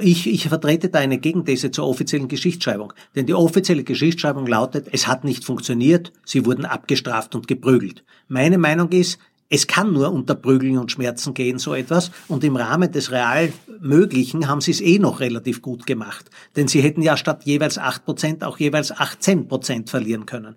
Ich, ich vertrete da eine Gegenthese zur offiziellen Geschichtsschreibung. Denn die offizielle Geschichtsschreibung lautet, es hat nicht funktioniert, sie wurden abgestraft und geprügelt. Meine Meinung ist, es kann nur unter Prügeln und Schmerzen gehen, so etwas. Und im Rahmen des real Möglichen haben sie es eh noch relativ gut gemacht. Denn sie hätten ja statt jeweils 8% auch jeweils 18% verlieren können.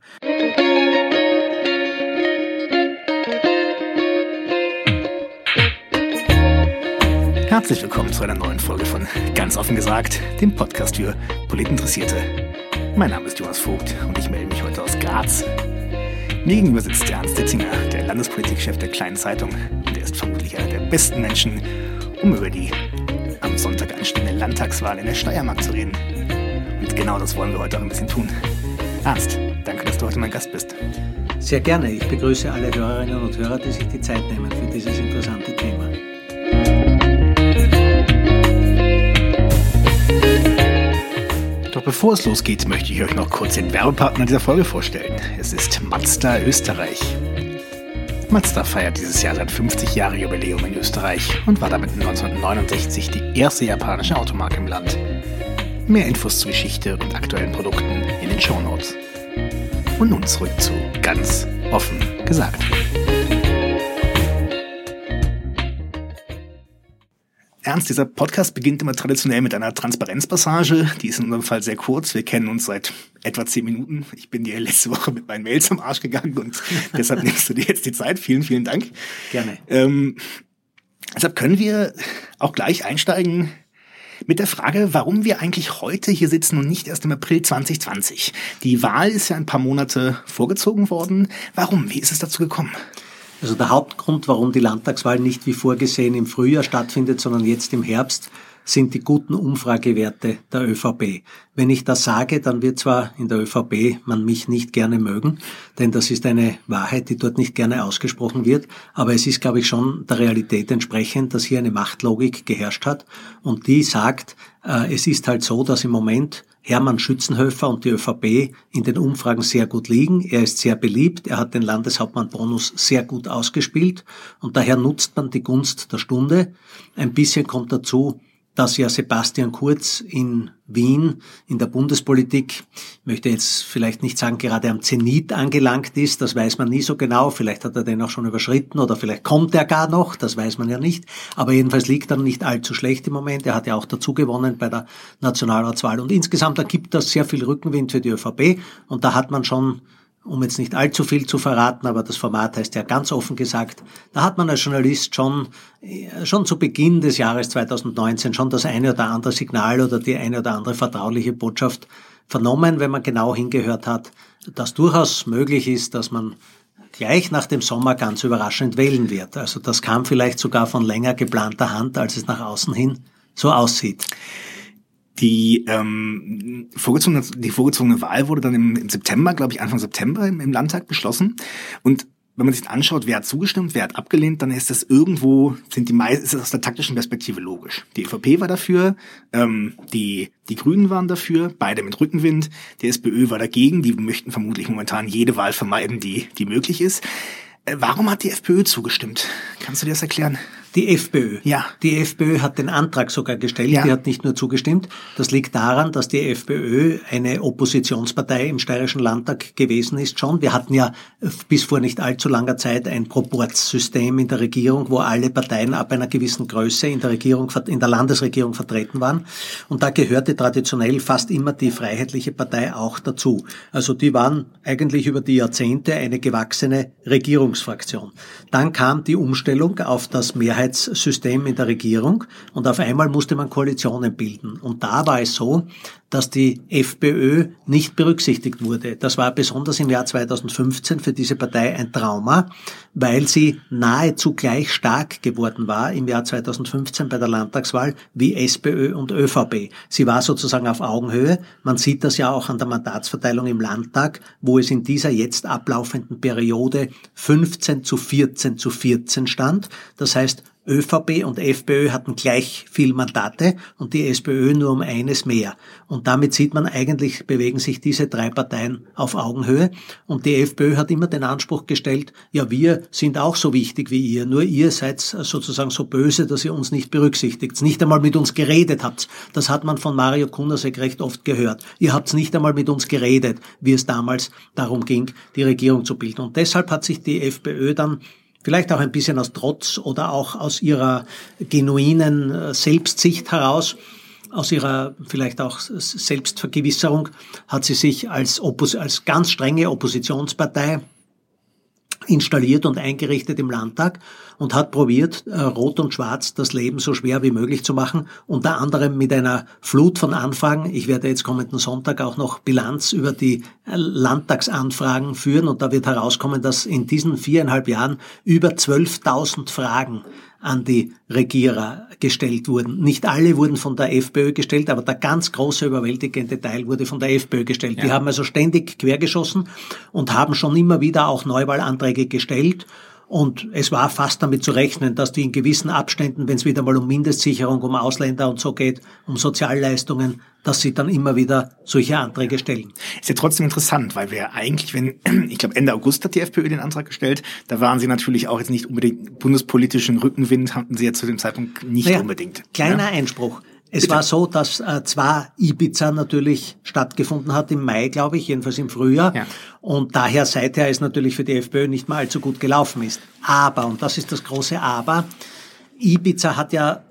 Herzlich willkommen zu einer neuen Folge von Ganz offen gesagt, dem Podcast für Politinteressierte. Mein Name ist Jonas Vogt und ich melde mich heute aus Graz. Mir gegenüber sitzt Ernst Ditzinger, der Landespolitikchef der Kleinen Zeitung. Und er ist vermutlich einer der besten Menschen, um über die am Sonntag anstehende Landtagswahl in der Steiermark zu reden. Und genau das wollen wir heute auch ein bisschen tun. Ernst, danke, dass du heute mein Gast bist. Sehr gerne. Ich begrüße alle Hörerinnen und Hörer, die sich die Zeit nehmen für dieses interessante Thema. Bevor es losgeht, möchte ich euch noch kurz den Werbepartner dieser Folge vorstellen. Es ist Mazda Österreich. Mazda feiert dieses Jahr sein 50 Jahre Jubiläum in Österreich und war damit 1969 die erste japanische Automarke im Land. Mehr Infos zur Geschichte und aktuellen Produkten in den Show Notes. Und nun zurück zu ganz offen gesagt. Ernst, dieser Podcast beginnt immer traditionell mit einer Transparenzpassage. Die ist in unserem Fall sehr kurz. Wir kennen uns seit etwa zehn Minuten. Ich bin dir letzte Woche mit meinen Mails am Arsch gegangen und deshalb nimmst du dir jetzt die Zeit. Vielen, vielen Dank. Gerne. Ähm, deshalb können wir auch gleich einsteigen mit der Frage, warum wir eigentlich heute hier sitzen und nicht erst im April 2020. Die Wahl ist ja ein paar Monate vorgezogen worden. Warum? Wie ist es dazu gekommen? Also der Hauptgrund, warum die Landtagswahl nicht wie vorgesehen im Frühjahr stattfindet, sondern jetzt im Herbst, sind die guten Umfragewerte der ÖVP. Wenn ich das sage, dann wird zwar in der ÖVP man mich nicht gerne mögen, denn das ist eine Wahrheit, die dort nicht gerne ausgesprochen wird, aber es ist, glaube ich, schon der Realität entsprechend, dass hier eine Machtlogik geherrscht hat und die sagt, äh, es ist halt so, dass im Moment Hermann Schützenhöfer und die ÖVP in den Umfragen sehr gut liegen. Er ist sehr beliebt. Er hat den Landeshauptmann-Bonus sehr gut ausgespielt. Und daher nutzt man die Gunst der Stunde. Ein bisschen kommt dazu, dass ja Sebastian Kurz in Wien in der Bundespolitik, möchte jetzt vielleicht nicht sagen, gerade am Zenit angelangt ist, das weiß man nie so genau, vielleicht hat er den auch schon überschritten oder vielleicht kommt er gar noch, das weiß man ja nicht, aber jedenfalls liegt er nicht allzu schlecht im Moment, er hat ja auch dazu gewonnen bei der Nationalratswahl. Und insgesamt ergibt das sehr viel Rückenwind für die ÖVP. Und da hat man schon um jetzt nicht allzu viel zu verraten, aber das Format heißt ja ganz offen gesagt, da hat man als Journalist schon, äh, schon zu Beginn des Jahres 2019 schon das eine oder andere Signal oder die eine oder andere vertrauliche Botschaft vernommen, wenn man genau hingehört hat, dass durchaus möglich ist, dass man gleich nach dem Sommer ganz überraschend wählen wird. Also das kam vielleicht sogar von länger geplanter Hand, als es nach außen hin so aussieht. Die, ähm, vorgezogene, die vorgezogene Wahl wurde dann im, im September, glaube ich, Anfang September im, im Landtag beschlossen. Und wenn man sich anschaut, wer hat zugestimmt, wer hat abgelehnt, dann ist das irgendwo, sind die meisten, ist das aus der taktischen Perspektive logisch. Die EVP war dafür, ähm, die, die Grünen waren dafür, beide mit Rückenwind, die SPÖ war dagegen, die möchten vermutlich momentan jede Wahl vermeiden, die, die möglich ist. Äh, warum hat die FPÖ zugestimmt? Kannst du dir das erklären? Die FPÖ. Ja. Die FPÖ hat den Antrag sogar gestellt, ja. die hat nicht nur zugestimmt. Das liegt daran, dass die FPÖ eine Oppositionspartei im Steirischen Landtag gewesen ist schon. Wir hatten ja bis vor nicht allzu langer Zeit ein Proportsystem in der Regierung, wo alle Parteien ab einer gewissen Größe in der Regierung, in der Landesregierung vertreten waren. Und da gehörte traditionell fast immer die Freiheitliche Partei auch dazu. Also die waren eigentlich über die Jahrzehnte eine gewachsene Regierungsfraktion. Dann kam die Umstellung auf das Mehrheit Mehrheitssystem in der Regierung und auf einmal musste man Koalitionen bilden. Und da war es so, dass die FPÖ nicht berücksichtigt wurde. Das war besonders im Jahr 2015 für diese Partei ein Trauma, weil sie nahezu gleich stark geworden war im Jahr 2015 bei der Landtagswahl wie SPÖ und ÖVP. Sie war sozusagen auf Augenhöhe. Man sieht das ja auch an der Mandatsverteilung im Landtag, wo es in dieser jetzt ablaufenden Periode 15 zu 14 zu 14 stand. Das heißt, ÖVP und FPÖ hatten gleich viel Mandate und die SPÖ nur um eines mehr. Und damit sieht man eigentlich, bewegen sich diese drei Parteien auf Augenhöhe. Und die FPÖ hat immer den Anspruch gestellt, ja, wir sind auch so wichtig wie ihr, nur ihr seid sozusagen so böse, dass ihr uns nicht berücksichtigt, nicht einmal mit uns geredet habt. Das hat man von Mario Kunasek recht oft gehört. Ihr habt nicht einmal mit uns geredet, wie es damals darum ging, die Regierung zu bilden. Und deshalb hat sich die FPÖ dann vielleicht auch ein bisschen aus Trotz oder auch aus ihrer genuinen äh, Selbstsicht heraus, aus ihrer vielleicht auch Selbstvergewisserung, hat sie sich als, Oppos als ganz strenge Oppositionspartei installiert und eingerichtet im Landtag und hat probiert, äh, Rot und Schwarz das Leben so schwer wie möglich zu machen, unter anderem mit einer Flut von Anfragen. Ich werde jetzt kommenden Sonntag auch noch Bilanz über die äh, Landtagsanfragen führen und da wird herauskommen, dass in diesen viereinhalb Jahren über 12.000 Fragen an die Regierer gestellt wurden. Nicht alle wurden von der FPÖ gestellt, aber der ganz große überwältigende Teil wurde von der FPÖ gestellt. Ja. Die haben also ständig quergeschossen und haben schon immer wieder auch Neuwahlanträge gestellt und es war fast damit zu rechnen, dass die in gewissen Abständen, wenn es wieder mal um Mindestsicherung, um Ausländer und so geht, um Sozialleistungen, dass sie dann immer wieder solche Anträge stellen. Ist ja trotzdem interessant, weil wir eigentlich, wenn, ich glaube Ende August hat die FPÖ den Antrag gestellt, da waren sie natürlich auch jetzt nicht unbedingt bundespolitischen Rückenwind, hatten sie ja zu dem Zeitpunkt nicht naja, unbedingt. Kleiner ja? Einspruch. Es Bitte. war so, dass äh, zwar Ibiza natürlich stattgefunden hat im Mai, glaube ich, jedenfalls im Frühjahr. Ja. Und daher seither ist natürlich für die FPÖ nicht mal allzu gut gelaufen ist. Aber, und das ist das große Aber, Ibiza hat ja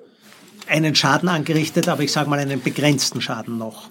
einen Schaden angerichtet, aber ich sage mal einen begrenzten Schaden noch.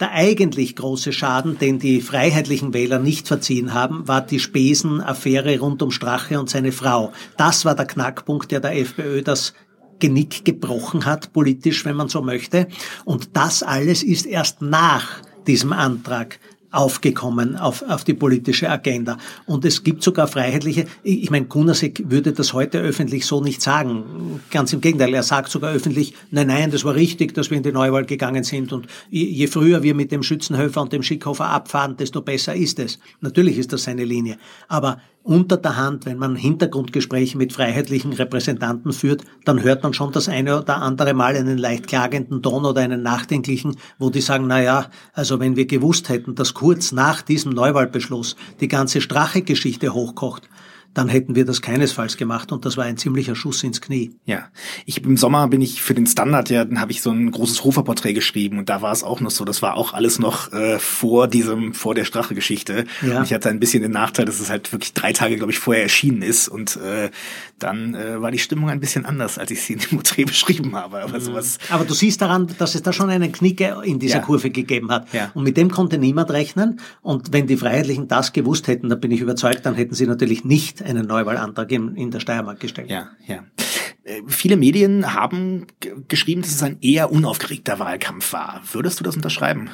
Der eigentlich große Schaden, den die freiheitlichen Wähler nicht verziehen haben, war die Spesenaffäre rund um Strache und seine Frau. Das war der Knackpunkt, der der FPÖ das Genick gebrochen hat, politisch, wenn man so möchte. Und das alles ist erst nach diesem Antrag aufgekommen auf, auf die politische Agenda. Und es gibt sogar Freiheitliche, ich meine, Kunasek würde das heute öffentlich so nicht sagen. Ganz im Gegenteil, er sagt sogar öffentlich, nein, nein, das war richtig, dass wir in die Neuwahl gegangen sind und je früher wir mit dem Schützenhöfer und dem Schickhofer abfahren, desto besser ist es. Natürlich ist das seine Linie. Aber unter der Hand, wenn man Hintergrundgespräche mit freiheitlichen Repräsentanten führt, dann hört man schon das eine oder andere Mal einen leicht klagenden Ton oder einen nachdenklichen, wo die sagen, na ja, also wenn wir gewusst hätten, dass kurz nach diesem Neuwahlbeschluss die ganze Strache-Geschichte hochkocht, dann hätten wir das keinesfalls gemacht und das war ein ziemlicher Schuss ins Knie. Ja, ich im Sommer bin ich für den Standard ja, dann habe ich so ein großes Hoferporträt geschrieben und da war es auch noch so, das war auch alles noch äh, vor diesem vor der Strache-Geschichte. Ja. Und ich hatte ein bisschen den Nachteil, dass es halt wirklich drei Tage, glaube ich, vorher erschienen ist und äh, dann äh, war die Stimmung ein bisschen anders, als ich sie in dem Porträt beschrieben habe. Aber, mhm. sowas Aber du siehst daran, dass es da schon einen Knicke in dieser ja. Kurve gegeben hat. Ja. Und mit dem konnte niemand rechnen. Und wenn die Freiheitlichen das gewusst hätten, dann bin ich überzeugt, dann hätten sie natürlich nicht einen Neuwahlantrag in, in der Steiermark gestellt. Ja, ja. Äh, viele Medien haben geschrieben, dass es ein eher unaufgeregter Wahlkampf war. Würdest du das unterschreiben?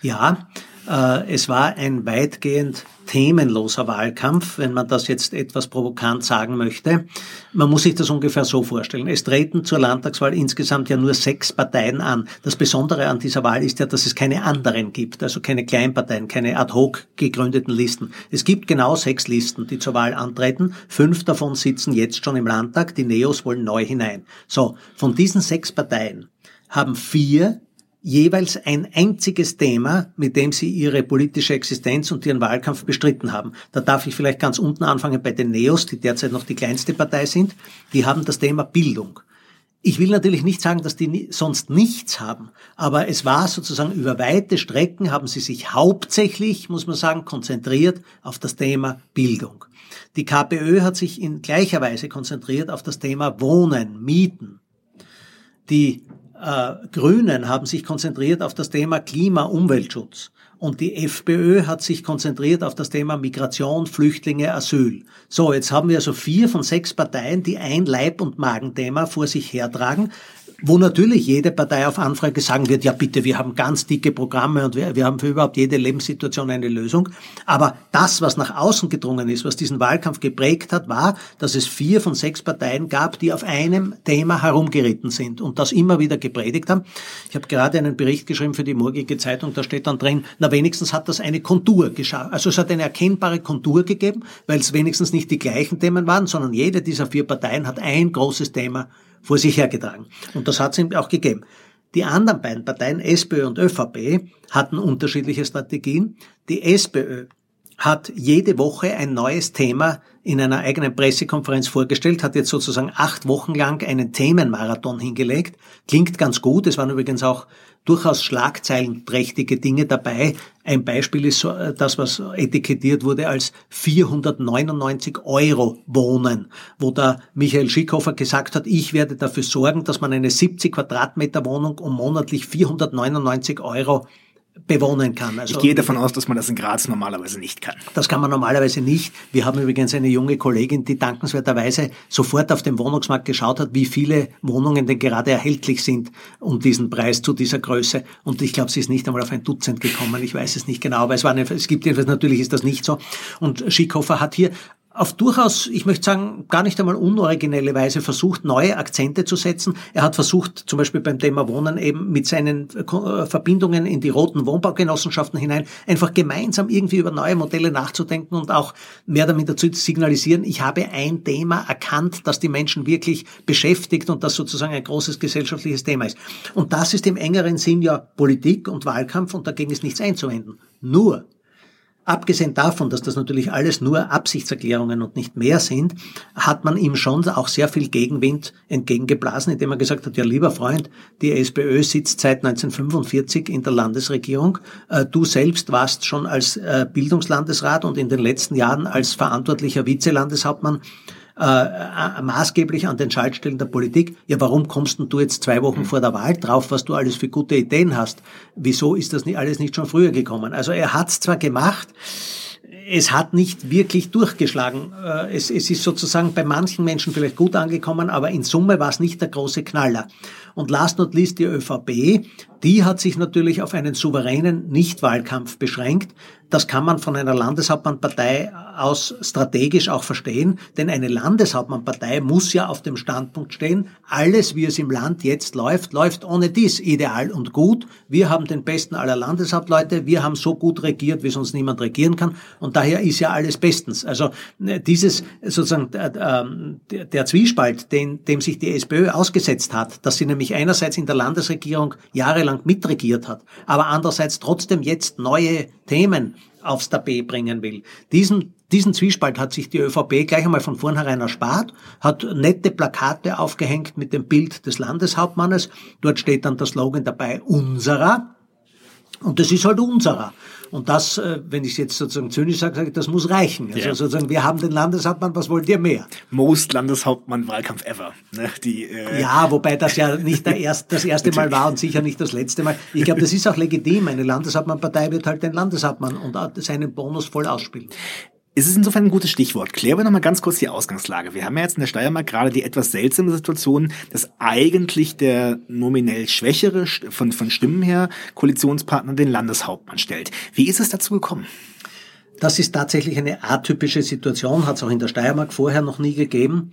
Ja, äh, es war ein weitgehend themenloser Wahlkampf, wenn man das jetzt etwas provokant sagen möchte. Man muss sich das ungefähr so vorstellen. Es treten zur Landtagswahl insgesamt ja nur sechs Parteien an. Das Besondere an dieser Wahl ist ja, dass es keine anderen gibt, also keine Kleinparteien, keine ad hoc gegründeten Listen. Es gibt genau sechs Listen, die zur Wahl antreten. Fünf davon sitzen jetzt schon im Landtag. Die Neos wollen neu hinein. So, von diesen sechs Parteien haben vier jeweils ein einziges Thema, mit dem sie ihre politische Existenz und ihren Wahlkampf bestritten haben. Da darf ich vielleicht ganz unten anfangen bei den Neos, die derzeit noch die kleinste Partei sind. Die haben das Thema Bildung. Ich will natürlich nicht sagen, dass die sonst nichts haben, aber es war sozusagen über weite Strecken haben sie sich hauptsächlich, muss man sagen, konzentriert auf das Thema Bildung. Die KPÖ hat sich in gleicher Weise konzentriert auf das Thema Wohnen, Mieten. Die Grünen haben sich konzentriert auf das Thema Klima, Umweltschutz. Und die FPÖ hat sich konzentriert auf das Thema Migration, Flüchtlinge, Asyl. So, jetzt haben wir also vier von sechs Parteien, die ein Leib- und Magenthema vor sich hertragen. Wo natürlich jede Partei auf Anfrage sagen wird, ja bitte, wir haben ganz dicke Programme und wir, wir haben für überhaupt jede Lebenssituation eine Lösung. Aber das, was nach außen gedrungen ist, was diesen Wahlkampf geprägt hat, war, dass es vier von sechs Parteien gab, die auf einem Thema herumgeritten sind und das immer wieder gepredigt haben. Ich habe gerade einen Bericht geschrieben für die morgige Zeitung, da steht dann drin, na wenigstens hat das eine Kontur geschafft. Also es hat eine erkennbare Kontur gegeben, weil es wenigstens nicht die gleichen Themen waren, sondern jede dieser vier Parteien hat ein großes Thema vor sich hergetragen. Und das hat es ihm auch gegeben. Die anderen beiden Parteien, SPÖ und ÖVP, hatten unterschiedliche Strategien. Die SPÖ hat jede Woche ein neues Thema in einer eigenen Pressekonferenz vorgestellt, hat jetzt sozusagen acht Wochen lang einen Themenmarathon hingelegt. Klingt ganz gut. Es waren übrigens auch durchaus schlagzeilenträchtige Dinge dabei. Ein Beispiel ist äh, das, was etikettiert wurde als 499 Euro Wohnen, wo da Michael Schickhofer gesagt hat, ich werde dafür sorgen, dass man eine 70 Quadratmeter Wohnung um monatlich 499 Euro bewohnen kann. Also, ich gehe davon aus, dass man das in Graz normalerweise nicht kann. Das kann man normalerweise nicht. Wir haben übrigens eine junge Kollegin, die dankenswerterweise sofort auf dem Wohnungsmarkt geschaut hat, wie viele Wohnungen denn gerade erhältlich sind um diesen Preis zu dieser Größe. Und ich glaube, sie ist nicht einmal auf ein Dutzend gekommen. Ich weiß es nicht genau, aber es, war eine, es gibt jedenfalls, natürlich ist das nicht so. Und Schickhofer hat hier auf durchaus, ich möchte sagen, gar nicht einmal unoriginelle Weise versucht, neue Akzente zu setzen. Er hat versucht, zum Beispiel beim Thema Wohnen eben mit seinen äh, Verbindungen in die roten Wohnbaugenossenschaften hinein, einfach gemeinsam irgendwie über neue Modelle nachzudenken und auch mehr damit dazu signalisieren, ich habe ein Thema erkannt, das die Menschen wirklich beschäftigt und das sozusagen ein großes gesellschaftliches Thema ist. Und das ist im engeren Sinn ja Politik und Wahlkampf und dagegen ist nichts einzuwenden. Nur, Abgesehen davon, dass das natürlich alles nur Absichtserklärungen und nicht mehr sind, hat man ihm schon auch sehr viel Gegenwind entgegengeblasen, indem er gesagt hat, ja lieber Freund, die SPÖ sitzt seit 1945 in der Landesregierung. Äh, du selbst warst schon als äh, Bildungslandesrat und in den letzten Jahren als verantwortlicher Vizelandeshauptmann äh, maßgeblich an den Schaltstellen der Politik. Ja, warum kommst denn du jetzt zwei Wochen vor der Wahl drauf, was du alles für gute Ideen hast? Wieso ist das nicht alles nicht schon früher gekommen? Also er hat es zwar gemacht, es hat nicht wirklich durchgeschlagen. Äh, es, es ist sozusagen bei manchen Menschen vielleicht gut angekommen, aber in Summe war es nicht der große Knaller. Und last not least die ÖVP, die hat sich natürlich auf einen souveränen Nichtwahlkampf beschränkt. Das kann man von einer Landeshauptmannpartei aus strategisch auch verstehen, denn eine Landeshauptmannpartei muss ja auf dem Standpunkt stehen, alles wie es im Land jetzt läuft, läuft ohne dies ideal und gut. Wir haben den besten aller Landeshauptleute, wir haben so gut regiert, wie sonst niemand regieren kann und daher ist ja alles bestens. Also äh, dieses sozusagen äh, ähm, der, Zwiespalt, den, dem sich die SPÖ ausgesetzt hat, dass sie nämlich einerseits in der Landesregierung jahrelang mitregiert hat, aber andererseits trotzdem jetzt neue Themen aufs Tapet bringen will. Diesen, diesen Zwiespalt hat sich die ÖVP gleich einmal von vornherein erspart, hat nette Plakate aufgehängt mit dem Bild des Landeshauptmannes. Dort steht dann der Slogan dabei, unserer. Und das ist halt unserer. Und das, äh, wenn ich es jetzt sozusagen zynisch sage, sage ich, das muss reichen. Also ja. sozusagen, wir haben den Landeshauptmann, was wollt ihr mehr? Most Landeshauptmann-Wahlkampf ever. Ne? Die, äh ja, wobei das ja nicht erst, das erste Mal war und sicher nicht das letzte Mal. Ich glaube, das ist auch legitim. Eine Landeshauptmann-Partei wird halt den Landeshauptmann und seinen Bonus voll ausspielen. Es ist insofern ein gutes Stichwort. Klären wir nochmal ganz kurz die Ausgangslage. Wir haben ja jetzt in der Steiermark gerade die etwas seltsame Situation, dass eigentlich der nominell schwächere von, von Stimmen her Koalitionspartner den Landeshauptmann stellt. Wie ist es dazu gekommen? Das ist tatsächlich eine atypische Situation, hat es auch in der Steiermark vorher noch nie gegeben.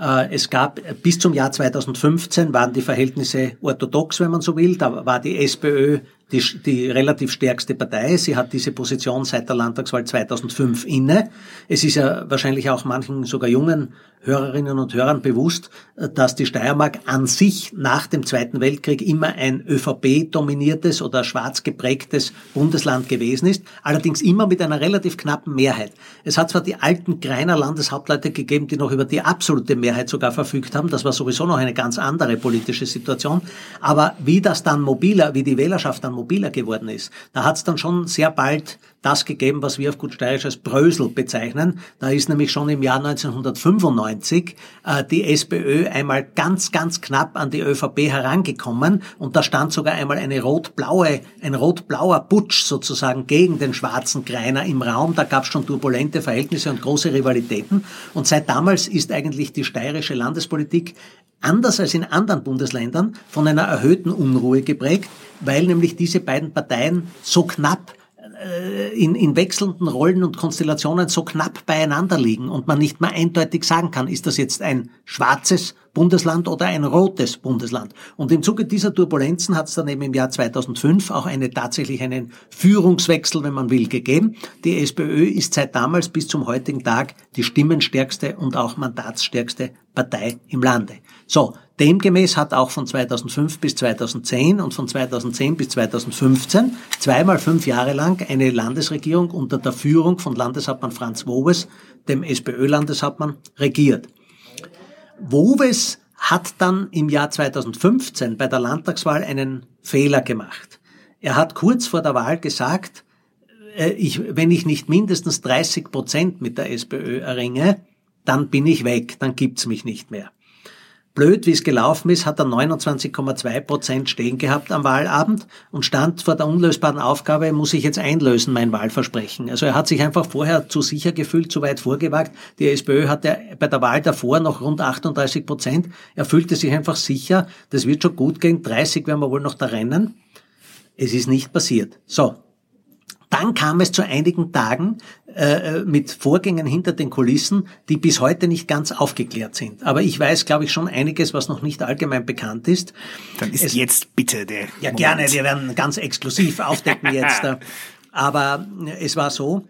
Äh, es gab bis zum Jahr 2015 waren die Verhältnisse orthodox, wenn man so will. Da war die SPÖ die, die relativ stärkste Partei. Sie hat diese Position seit der Landtagswahl 2005 inne. Es ist ja wahrscheinlich auch manchen sogar jungen Hörerinnen und Hörern bewusst, dass die Steiermark an sich nach dem Zweiten Weltkrieg immer ein ÖVP-dominiertes oder schwarz geprägtes Bundesland gewesen ist, allerdings immer mit einer relativ knappen Mehrheit. Es hat zwar die alten Greiner Landeshauptleute gegeben, die noch über die absolute Mehrheit sogar verfügt haben, das war sowieso noch eine ganz andere politische Situation, aber wie das dann mobiler, wie die Wählerschaft dann mobiler geworden ist, da hat es dann schon sehr bald das gegeben, was wir auf gut steirisch als Brösel bezeichnen. Da ist nämlich schon im Jahr 1995 äh, die SPÖ einmal ganz, ganz knapp an die ÖVP herangekommen und da stand sogar einmal eine rot-blaue, ein rot-blauer Putsch sozusagen gegen den schwarzen Greiner im Raum. Da gab es schon turbulente Verhältnisse und große Rivalitäten. Und seit damals ist eigentlich die steirische Landespolitik anders als in anderen Bundesländern von einer erhöhten Unruhe geprägt, weil nämlich diese beiden Parteien so knapp in, in wechselnden Rollen und Konstellationen so knapp beieinander liegen und man nicht mal eindeutig sagen kann, ist das jetzt ein schwarzes Bundesland oder ein rotes Bundesland. Und im Zuge dieser Turbulenzen hat es dann eben im Jahr 2005 auch eine, tatsächlich einen Führungswechsel, wenn man will, gegeben. Die SPÖ ist seit damals bis zum heutigen Tag die stimmenstärkste und auch mandatsstärkste Partei im Lande. So, demgemäß hat auch von 2005 bis 2010 und von 2010 bis 2015 zweimal fünf Jahre lang eine Landesregierung unter der Führung von Landeshauptmann Franz Wobes, dem SPÖ-Landeshauptmann, regiert. Woves hat dann im Jahr 2015 bei der Landtagswahl einen Fehler gemacht. Er hat kurz vor der Wahl gesagt, äh, ich, wenn ich nicht mindestens 30 Prozent mit der SPÖ erringe, dann bin ich weg, dann gibt's mich nicht mehr blöd wie es gelaufen ist, hat er 29,2 Prozent stehen gehabt am Wahlabend und stand vor der unlösbaren Aufgabe, muss ich jetzt einlösen, mein Wahlversprechen. Also er hat sich einfach vorher zu sicher gefühlt, zu weit vorgewagt. Die SPÖ hatte bei der Wahl davor noch rund 38 Prozent. Er fühlte sich einfach sicher, das wird schon gut gehen, 30 werden wir wohl noch da rennen. Es ist nicht passiert. So, dann kam es zu einigen Tagen äh, mit Vorgängen hinter den Kulissen, die bis heute nicht ganz aufgeklärt sind. Aber ich weiß, glaube ich, schon einiges, was noch nicht allgemein bekannt ist. Dann ist es, jetzt bitte der. Ja, Moment. gerne, wir werden ganz exklusiv aufdecken jetzt. Aber es war so,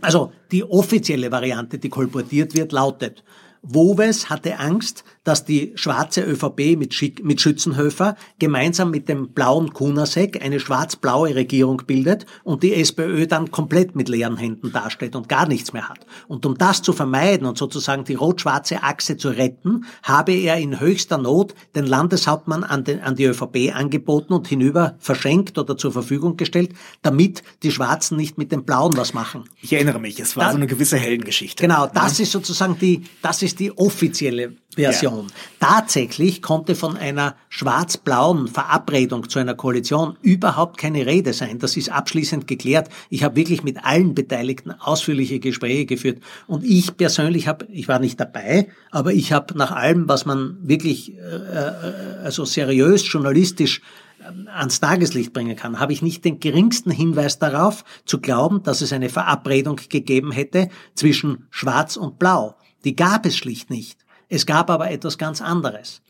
also die offizielle Variante, die kolportiert wird, lautet, Woves hatte Angst, dass die schwarze ÖVP mit, Schick, mit Schützenhöfer gemeinsam mit dem blauen Kunasek eine schwarz-blaue Regierung bildet und die SPÖ dann komplett mit leeren Händen dasteht und gar nichts mehr hat. Und um das zu vermeiden und sozusagen die rot-schwarze Achse zu retten, habe er in höchster Not den Landeshauptmann an, den, an die ÖVP angeboten und hinüber verschenkt oder zur Verfügung gestellt, damit die Schwarzen nicht mit den Blauen was machen. Ich erinnere mich, es war da, so eine gewisse Heldengeschichte. Genau, das ja. ist sozusagen die, das ist die offizielle Version. Ja. Tatsächlich konnte von einer schwarz-blauen Verabredung zu einer Koalition überhaupt keine Rede sein. Das ist abschließend geklärt. Ich habe wirklich mit allen Beteiligten ausführliche Gespräche geführt. Und ich persönlich habe, ich war nicht dabei, aber ich habe nach allem, was man wirklich äh, äh also seriös journalistisch äh, ans Tageslicht bringen kann, habe ich nicht den geringsten Hinweis darauf, zu glauben, dass es eine Verabredung gegeben hätte zwischen Schwarz und Blau. Die gab es schlicht nicht. Es gab aber etwas ganz anderes.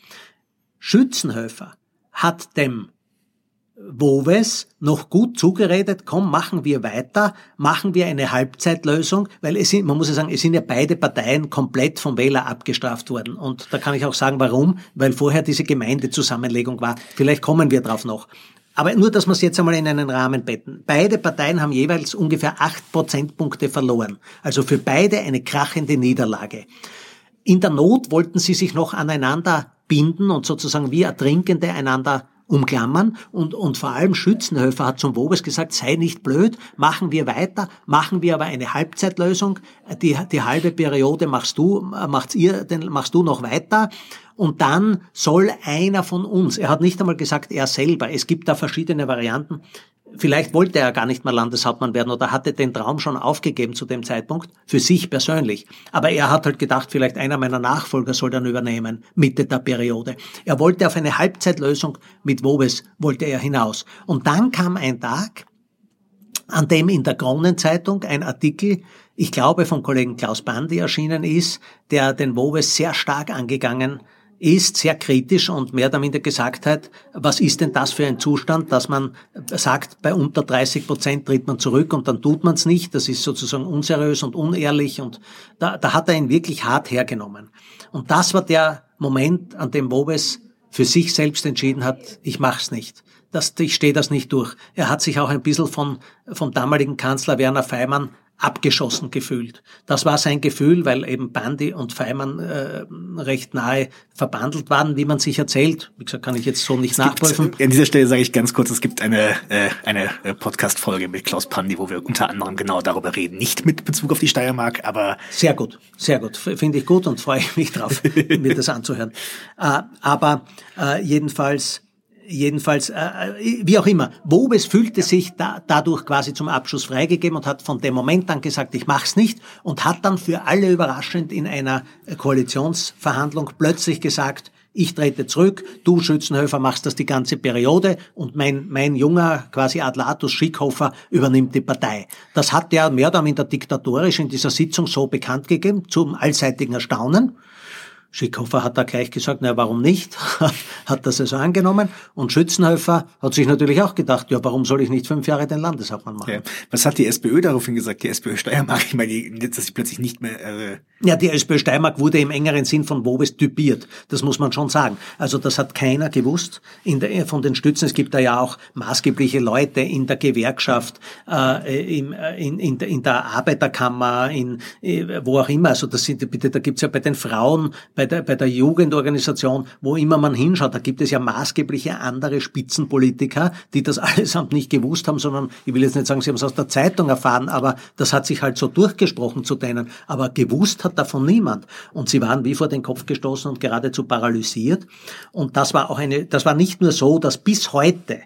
Schützenhöfer hat dem Woves noch gut zugeredet, komm, machen wir weiter, machen wir eine Halbzeitlösung, weil es sind, man muss ja sagen, es sind ja beide Parteien komplett vom Wähler abgestraft worden. Und da kann ich auch sagen, warum, weil vorher diese Gemeindezusammenlegung war. Vielleicht kommen wir drauf noch. Aber nur, dass wir es jetzt einmal in einen Rahmen betten. Beide Parteien haben jeweils ungefähr acht Prozentpunkte verloren. Also für beide eine krachende Niederlage. In der Not wollten sie sich noch aneinander binden und sozusagen wie Ertrinkende einander umklammern und, und vor allem Schützenhöfer hat zum Wobes gesagt, sei nicht blöd, machen wir weiter, machen wir aber eine Halbzeitlösung, die, die halbe Periode machst du, macht's ihr, den machst du noch weiter. Und dann soll einer von uns, er hat nicht einmal gesagt, er selber, es gibt da verschiedene Varianten, Vielleicht wollte er gar nicht mehr Landeshauptmann werden oder hatte den Traum schon aufgegeben zu dem Zeitpunkt, für sich persönlich. Aber er hat halt gedacht, vielleicht einer meiner Nachfolger soll dann übernehmen, Mitte der Periode. Er wollte auf eine Halbzeitlösung mit Wobes, wollte er hinaus. Und dann kam ein Tag, an dem in der Kronenzeitung ein Artikel, ich glaube vom Kollegen Klaus Bandi erschienen ist, der den Wobes sehr stark angegangen ist sehr kritisch und mehr oder minder gesagt hat, was ist denn das für ein Zustand, dass man sagt, bei unter 30 Prozent tritt man zurück und dann tut man es nicht. Das ist sozusagen unseriös und unehrlich und da, da hat er ihn wirklich hart hergenommen. Und das war der Moment, an dem Bobes für sich selbst entschieden hat, ich mach's nicht. Das, ich stehe das nicht durch. Er hat sich auch ein bisschen von, vom damaligen Kanzler Werner Feimann abgeschossen gefühlt. Das war sein Gefühl, weil eben Bandi und Feimann äh, recht nahe verbandelt waren, wie man sich erzählt. Wie gesagt, kann ich jetzt so nicht nachprüfen. An dieser Stelle sage ich ganz kurz, es gibt eine, äh, eine äh, Podcast-Folge mit Klaus Pandi, wo wir unter anderem genau darüber reden. Nicht mit Bezug auf die Steiermark, aber... Sehr gut, sehr gut. Finde ich gut und freue mich drauf, mir das anzuhören. Äh, aber äh, jedenfalls jedenfalls, äh, äh, wie auch immer, Wobes fühlte sich da, dadurch quasi zum Abschluss freigegeben und hat von dem Moment an gesagt, ich mach's nicht und hat dann für alle überraschend in einer Koalitionsverhandlung plötzlich gesagt, ich trete zurück, du Schützenhöfer machst das die ganze Periode und mein, mein junger quasi Adlatus Schickhofer übernimmt die Partei. Das hat er mehr oder minder diktatorisch in dieser Sitzung so bekannt gegeben, zum allseitigen Erstaunen. Schickhofer hat da gleich gesagt, na warum nicht? hat das also angenommen. Und Schützenhöfer hat sich natürlich auch gedacht, ja, warum soll ich nicht fünf Jahre den Landeshauptmann machen? Ja. Was hat die SPÖ daraufhin gesagt, die SPÖ Steiermark? Ich meine, dass sie plötzlich nicht mehr... Äh ja, die SPÖ Steiermark wurde im engeren Sinn von Wobes typiert. Das muss man schon sagen. Also das hat keiner gewusst in der, von den Stützen. Es gibt da ja auch maßgebliche Leute in der Gewerkschaft, äh, in, in, in, der, in der Arbeiterkammer, in, äh, wo auch immer. Also das sind, bitte, da gibt's ja bei den Frauen, bei bei der, bei der Jugendorganisation, wo immer man hinschaut, da gibt es ja maßgebliche andere Spitzenpolitiker, die das allesamt nicht gewusst haben, sondern, ich will jetzt nicht sagen, sie haben es aus der Zeitung erfahren, aber das hat sich halt so durchgesprochen zu denen. Aber gewusst hat davon niemand. Und sie waren wie vor den Kopf gestoßen und geradezu paralysiert. Und das war auch eine, das war nicht nur so, dass bis heute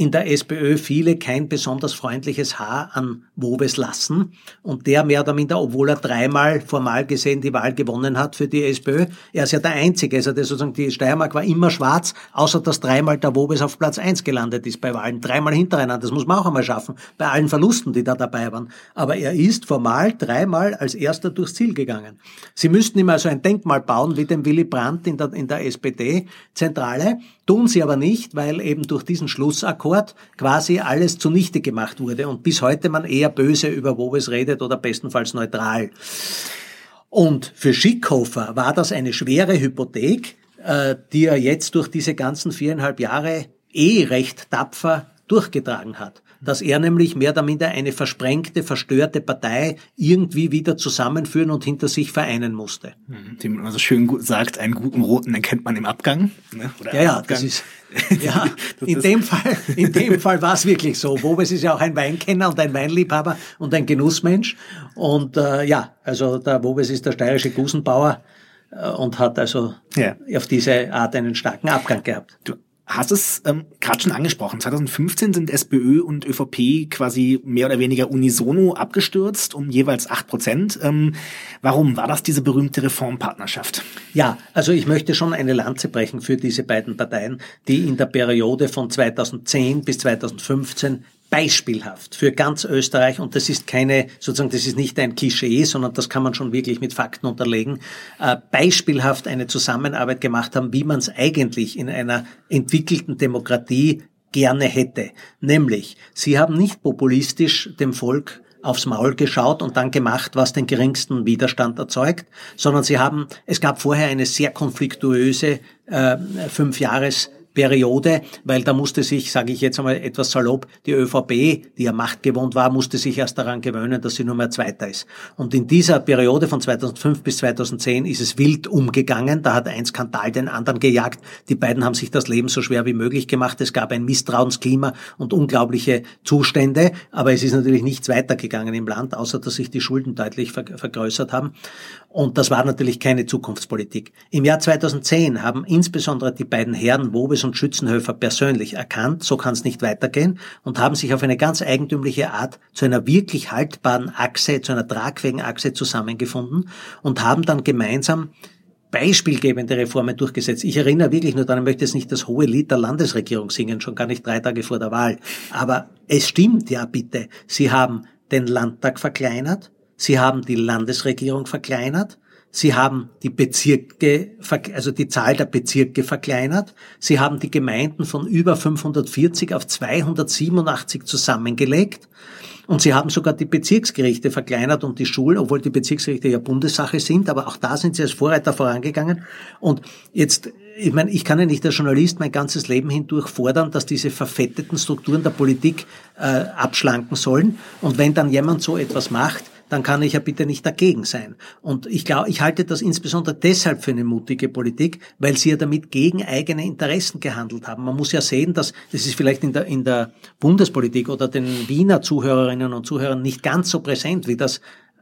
in der SPÖ viele kein besonders freundliches Haar an Wobes lassen. Und der mehr oder minder, obwohl er dreimal formal gesehen die Wahl gewonnen hat für die SPÖ, er ist ja der Einzige. Also der sozusagen die Steiermark war immer schwarz, außer dass dreimal der Wobes auf Platz eins gelandet ist bei Wahlen. Dreimal hintereinander. Das muss man auch einmal schaffen. Bei allen Verlusten, die da dabei waren. Aber er ist formal dreimal als erster durchs Ziel gegangen. Sie müssten ihm also ein Denkmal bauen, wie dem Willy Brandt in der, in der SPD-Zentrale. Tun sie aber nicht, weil eben durch diesen Schlussakkord quasi alles zunichte gemacht wurde und bis heute man eher böse über Wobes redet oder bestenfalls neutral. Und für Schickhofer war das eine schwere Hypothek, äh, die er jetzt durch diese ganzen viereinhalb Jahre eh recht tapfer durchgetragen hat dass er nämlich mehr oder minder eine versprengte, verstörte Partei irgendwie wieder zusammenführen und hinter sich vereinen musste. Wie man so schön sagt, einen guten Roten erkennt man im Abgang. Ne? Oder ja, ja, Abgang. das ist, ja, in dem Fall, in dem Fall war es wirklich so. Wobes ist ja auch ein Weinkenner und ein Weinliebhaber und ein Genussmensch. Und äh, ja, also der Wobes ist der steirische Gusenbauer äh, und hat also ja. auf diese Art einen starken Abgang gehabt. Du hast es ähm, gerade schon angesprochen. 2015 sind SPÖ und ÖVP quasi mehr oder weniger unisono abgestürzt um jeweils acht Prozent. Ähm, warum war das diese berühmte Reformpartnerschaft? Ja, also ich möchte schon eine Lanze brechen für diese beiden Parteien, die in der Periode von 2010 bis 2015 beispielhaft für ganz Österreich und das ist keine, sozusagen, das ist nicht ein Klischee, sondern das kann man schon wirklich mit Fakten unterlegen, äh, beispielhaft eine Zusammenarbeit gemacht haben, wie man es eigentlich in einer entwickelten Demokratie gerne hätte. Nämlich, sie haben nicht populistisch dem Volk aufs Maul geschaut und dann gemacht, was den geringsten Widerstand erzeugt, sondern sie haben, es gab vorher eine sehr konfliktuöse äh, Fünfjahres Periode, weil da musste sich, sage ich jetzt einmal etwas salopp, die ÖVP, die ja machtgewohnt war, musste sich erst daran gewöhnen, dass sie nur mehr Zweiter ist. Und in dieser Periode von 2005 bis 2010 ist es wild umgegangen. Da hat ein Skandal den anderen gejagt. Die beiden haben sich das Leben so schwer wie möglich gemacht. Es gab ein Misstrauensklima und unglaubliche Zustände. Aber es ist natürlich nichts weitergegangen im Land, außer dass sich die Schulden deutlich vergrößert haben. Und das war natürlich keine Zukunftspolitik. Im Jahr 2010 haben insbesondere die beiden Herren Wobes und Schützenhöfer persönlich erkannt, so kann es nicht weitergehen, und haben sich auf eine ganz eigentümliche Art zu einer wirklich haltbaren Achse, zu einer tragfähigen Achse zusammengefunden und haben dann gemeinsam beispielgebende Reformen durchgesetzt. Ich erinnere wirklich nur daran, ich möchte jetzt nicht das hohe Lied der Landesregierung singen, schon gar nicht drei Tage vor der Wahl. Aber es stimmt ja bitte. Sie haben den Landtag verkleinert, Sie haben die Landesregierung verkleinert. Sie haben die Bezirke, also die Zahl der Bezirke verkleinert. Sie haben die Gemeinden von über 540 auf 287 zusammengelegt. Und sie haben sogar die Bezirksgerichte verkleinert und die Schulen, obwohl die Bezirksgerichte ja Bundessache sind, aber auch da sind sie als Vorreiter vorangegangen. Und jetzt, ich meine, ich kann ja nicht als Journalist mein ganzes Leben hindurch fordern, dass diese verfetteten Strukturen der Politik äh, abschlanken sollen. Und wenn dann jemand so etwas macht, dann kann ich ja bitte nicht dagegen sein. Und ich glaube, ich halte das insbesondere deshalb für eine mutige Politik, weil sie ja damit gegen eigene Interessen gehandelt haben. Man muss ja sehen, dass das ist vielleicht in der, in der Bundespolitik oder den Wiener Zuhörerinnen und Zuhörern nicht ganz so präsent, wie das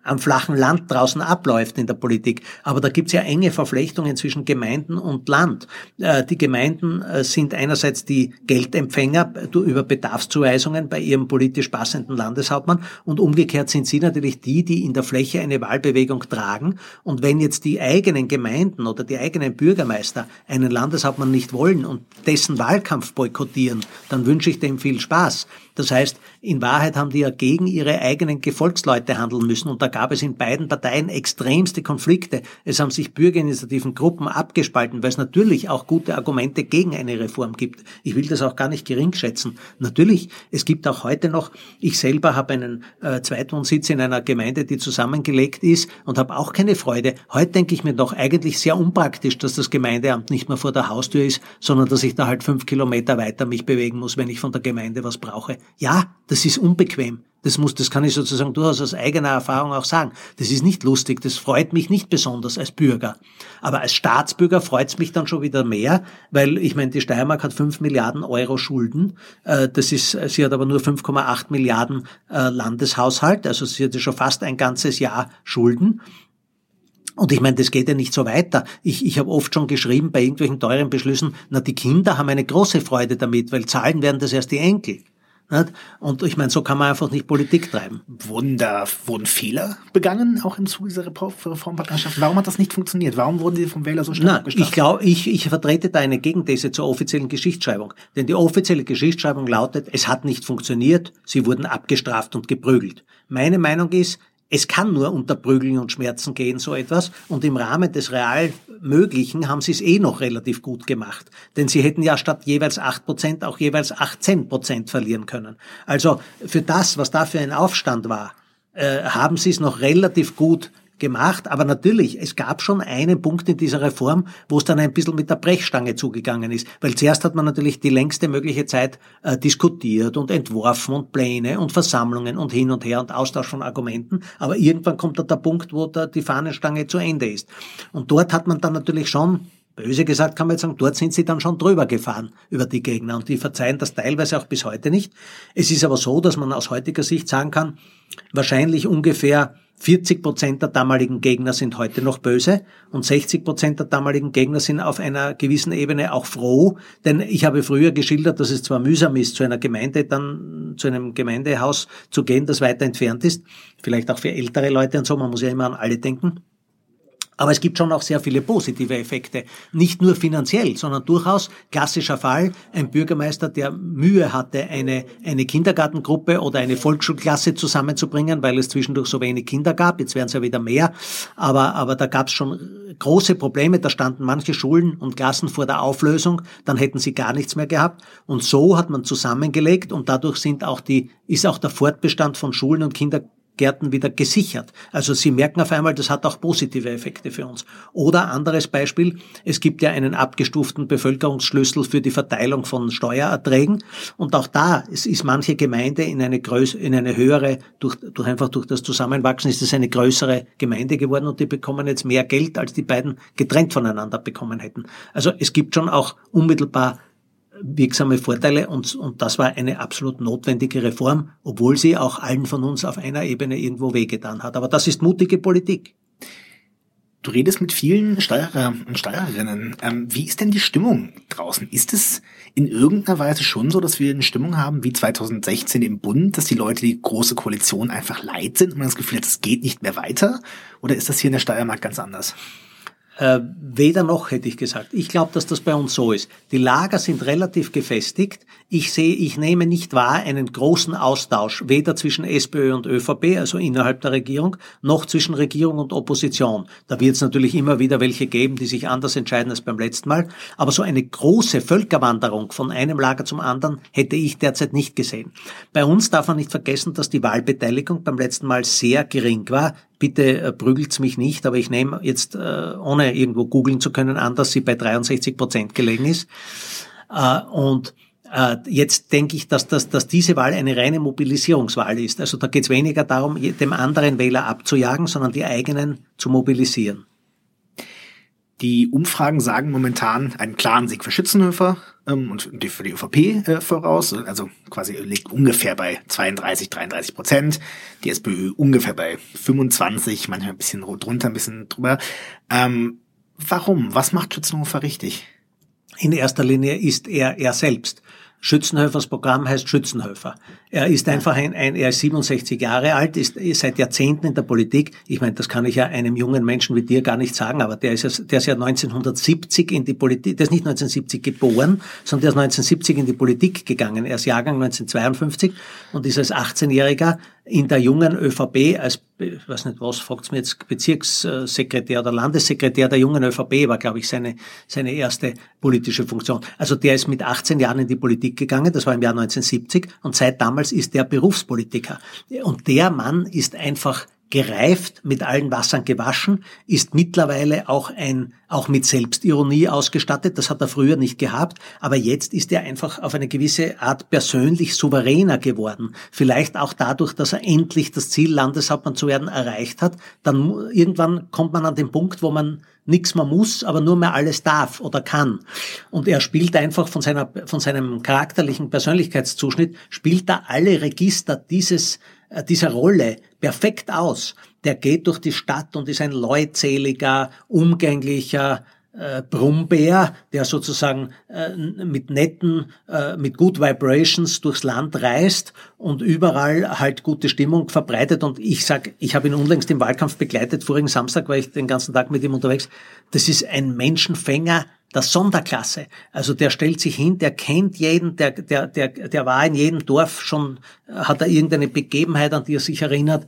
am flachen Land draußen abläuft in der Politik. Aber da gibt's ja enge Verflechtungen zwischen Gemeinden und Land. Äh, die Gemeinden äh, sind einerseits die Geldempfänger über Bedarfszuweisungen bei ihrem politisch passenden Landeshauptmann und umgekehrt sind sie natürlich die, die in der Fläche eine Wahlbewegung tragen. Und wenn jetzt die eigenen Gemeinden oder die eigenen Bürgermeister einen Landeshauptmann nicht wollen und dessen Wahlkampf boykottieren, dann wünsche ich dem viel Spaß. Das heißt, in Wahrheit haben die ja gegen ihre eigenen Gefolgsleute handeln müssen und da gab es in beiden Parteien extremste Konflikte. Es haben sich Bürgerinitiativen, Gruppen abgespalten, weil es natürlich auch gute Argumente gegen eine Reform gibt. Ich will das auch gar nicht gering schätzen. Natürlich, es gibt auch heute noch, ich selber habe einen äh, Zweitwohnsitz in einer Gemeinde, die zusammengelegt ist und habe auch keine Freude. Heute denke ich mir doch eigentlich sehr unpraktisch, dass das Gemeindeamt nicht mehr vor der Haustür ist, sondern dass ich da halt fünf Kilometer weiter mich bewegen muss, wenn ich von der Gemeinde was brauche. Ja, das ist unbequem. Das muss, das kann ich sozusagen durchaus aus eigener Erfahrung auch sagen. Das ist nicht lustig, das freut mich nicht besonders als Bürger. Aber als Staatsbürger freut es mich dann schon wieder mehr, weil ich meine, die Steiermark hat 5 Milliarden Euro Schulden. Äh, das ist, sie hat aber nur 5,8 Milliarden äh, Landeshaushalt, also sie hat schon fast ein ganzes Jahr Schulden. Und ich meine, das geht ja nicht so weiter. Ich, ich habe oft schon geschrieben bei irgendwelchen teuren Beschlüssen, na, die Kinder haben eine große Freude damit, weil zahlen werden das erst die Enkel. Und ich meine, so kann man einfach nicht Politik treiben. Wurden da wurden Fehler begangen, auch im Zuge dieser Reformpartnerschaft? Warum hat das nicht funktioniert? Warum wurden die vom Wähler so stark Na, Ich glaube, ich, ich vertrete da eine Gegenthese zur offiziellen Geschichtsschreibung. Denn die offizielle Geschichtsschreibung lautet, es hat nicht funktioniert, sie wurden abgestraft und geprügelt. Meine Meinung ist, es kann nur unter Prügeln und Schmerzen gehen, so etwas. Und im Rahmen des real Möglichen haben sie es eh noch relativ gut gemacht. Denn sie hätten ja statt jeweils acht Prozent auch jeweils 18 Prozent verlieren können. Also für das, was da für ein Aufstand war, äh, haben sie es noch relativ gut gemacht. Aber natürlich, es gab schon einen Punkt in dieser Reform, wo es dann ein bisschen mit der Brechstange zugegangen ist. Weil zuerst hat man natürlich die längste mögliche Zeit äh, diskutiert und entworfen und Pläne und Versammlungen und hin und her und Austausch von Argumenten. Aber irgendwann kommt da der Punkt, wo da die Fahnenstange zu Ende ist. Und dort hat man dann natürlich schon Böse gesagt kann man jetzt sagen, dort sind sie dann schon drüber gefahren über die Gegner und die verzeihen das teilweise auch bis heute nicht. Es ist aber so, dass man aus heutiger Sicht sagen kann, wahrscheinlich ungefähr 40 Prozent der damaligen Gegner sind heute noch böse und 60 Prozent der damaligen Gegner sind auf einer gewissen Ebene auch froh, denn ich habe früher geschildert, dass es zwar mühsam ist, zu einer Gemeinde dann, zu einem Gemeindehaus zu gehen, das weiter entfernt ist, vielleicht auch für ältere Leute und so, man muss ja immer an alle denken. Aber es gibt schon auch sehr viele positive Effekte. Nicht nur finanziell, sondern durchaus klassischer Fall. Ein Bürgermeister, der Mühe hatte, eine, eine Kindergartengruppe oder eine Volksschulklasse zusammenzubringen, weil es zwischendurch so wenig Kinder gab. Jetzt werden es ja wieder mehr. Aber, aber da gab es schon große Probleme. Da standen manche Schulen und Klassen vor der Auflösung. Dann hätten sie gar nichts mehr gehabt. Und so hat man zusammengelegt und dadurch sind auch die, ist auch der Fortbestand von Schulen und Kindergarten Gärten wieder gesichert. Also Sie merken auf einmal, das hat auch positive Effekte für uns. Oder anderes Beispiel, es gibt ja einen abgestuften Bevölkerungsschlüssel für die Verteilung von Steuererträgen und auch da es ist manche Gemeinde in eine größere, in eine höhere, durch, durch einfach durch das Zusammenwachsen ist es eine größere Gemeinde geworden und die bekommen jetzt mehr Geld, als die beiden getrennt voneinander bekommen hätten. Also es gibt schon auch unmittelbar wirksame Vorteile und, und das war eine absolut notwendige Reform, obwohl sie auch allen von uns auf einer Ebene irgendwo wehgetan hat. Aber das ist mutige Politik. Du redest mit vielen Steuerer und Steuererinnen. Ähm, wie ist denn die Stimmung draußen? Ist es in irgendeiner Weise schon so, dass wir eine Stimmung haben wie 2016 im Bund, dass die Leute die große Koalition einfach leid sind und man das Gefühl hat, es geht nicht mehr weiter? Oder ist das hier in der Steiermark ganz anders? Äh, weder noch, hätte ich gesagt. Ich glaube, dass das bei uns so ist. Die Lager sind relativ gefestigt. Ich sehe, ich nehme nicht wahr einen großen Austausch, weder zwischen SPÖ und ÖVP, also innerhalb der Regierung, noch zwischen Regierung und Opposition. Da wird es natürlich immer wieder welche geben, die sich anders entscheiden als beim letzten Mal. Aber so eine große Völkerwanderung von einem Lager zum anderen hätte ich derzeit nicht gesehen. Bei uns darf man nicht vergessen, dass die Wahlbeteiligung beim letzten Mal sehr gering war bitte äh, prügelt's mich nicht, aber ich nehme jetzt, äh, ohne irgendwo googeln zu können, an, dass sie bei 63 Prozent gelegen ist. Äh, und Jetzt denke ich, dass, das, dass diese Wahl eine reine Mobilisierungswahl ist. Also da geht es weniger darum, dem anderen Wähler abzujagen, sondern die eigenen zu mobilisieren. Die Umfragen sagen momentan einen klaren Sieg für Schützenhöfer ähm, und für die ÖVP äh, voraus. Also quasi liegt ungefähr bei 32, 33 Prozent. Die SPÖ ungefähr bei 25, manchmal ein bisschen drunter, ein bisschen drüber. Ähm, warum? Was macht Schützenhofer richtig? In erster Linie ist er er selbst. Schützenhöfers Programm heißt Schützenhöfer. Er ist einfach ein, ein, er ist 67 Jahre alt, ist, ist seit Jahrzehnten in der Politik. Ich meine, das kann ich ja einem jungen Menschen wie dir gar nicht sagen, aber der ist, ja, der ist ja 1970 in die Politik, der ist nicht 1970 geboren, sondern der ist 1970 in die Politik gegangen. Er ist Jahrgang 1952 und ist als 18-Jähriger in der jungen ÖVP als, ich weiß nicht was, fragt's mir jetzt, Bezirkssekretär oder Landessekretär der jungen ÖVP war, glaube ich, seine, seine erste politische Funktion. Also der ist mit 18 Jahren in die Politik gegangen, das war im Jahr 1970 und seit damals ist der Berufspolitiker. Und der Mann ist einfach gereift, mit allen Wassern gewaschen, ist mittlerweile auch ein, auch mit Selbstironie ausgestattet. Das hat er früher nicht gehabt. Aber jetzt ist er einfach auf eine gewisse Art persönlich souveräner geworden. Vielleicht auch dadurch, dass er endlich das Ziel, Landeshauptmann zu werden, erreicht hat. Dann irgendwann kommt man an den Punkt, wo man nichts mehr muss, aber nur mehr alles darf oder kann. Und er spielt einfach von seiner, von seinem charakterlichen Persönlichkeitszuschnitt, spielt da alle Register dieses, dieser Rolle perfekt aus. Der geht durch die Stadt und ist ein leutseliger, umgänglicher, äh, Brummbär, der sozusagen äh, mit netten, äh, mit Good Vibrations durchs Land reist und überall halt gute Stimmung verbreitet. Und ich sag, ich habe ihn unlängst im Wahlkampf begleitet. Vorigen Samstag war ich den ganzen Tag mit ihm unterwegs. Das ist ein Menschenfänger der Sonderklasse. Also der stellt sich hin, der kennt jeden, der, der, der, der war in jedem Dorf schon, hat er irgendeine Begebenheit, an die er sich erinnert.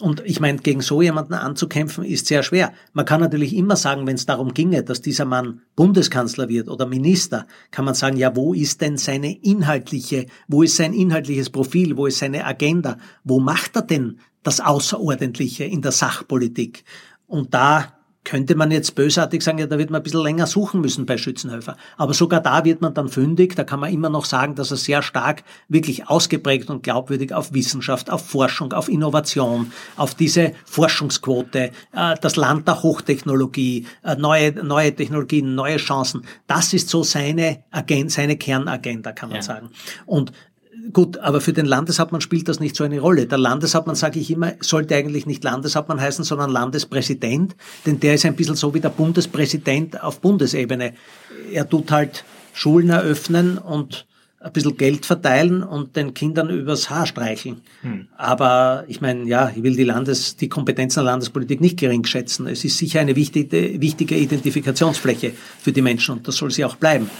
Und ich meine, gegen so jemanden anzukämpfen ist sehr schwer. Man kann natürlich immer sagen, wenn es darum ginge, dass dieser Mann Bundeskanzler wird oder Minister, kann man sagen, ja, wo ist denn seine inhaltliche, wo ist sein inhaltliches Profil, wo ist seine Agenda, wo macht er denn das Außerordentliche in der Sachpolitik? Und da könnte man jetzt bösartig sagen, ja, da wird man ein bisschen länger suchen müssen bei Schützenhöfer. Aber sogar da wird man dann fündig. Da kann man immer noch sagen, dass er sehr stark, wirklich ausgeprägt und glaubwürdig auf Wissenschaft, auf Forschung, auf Innovation, auf diese Forschungsquote, äh, das Land der Hochtechnologie, äh, neue, neue Technologien, neue Chancen. Das ist so seine, Agenda, seine Kernagenda, kann man ja. sagen. Und Gut, aber für den Landeshauptmann spielt das nicht so eine Rolle. Der Landeshauptmann, sage ich immer, sollte eigentlich nicht Landeshauptmann heißen, sondern Landespräsident, denn der ist ein bisschen so wie der Bundespräsident auf Bundesebene. Er tut halt Schulen eröffnen und ein bisschen Geld verteilen und den Kindern übers Haar streicheln. Hm. Aber ich meine, ja, ich will die Landes, die Kompetenzen der Landespolitik nicht gering schätzen. Es ist sicher eine wichtige, wichtige Identifikationsfläche für die Menschen und das soll sie auch bleiben.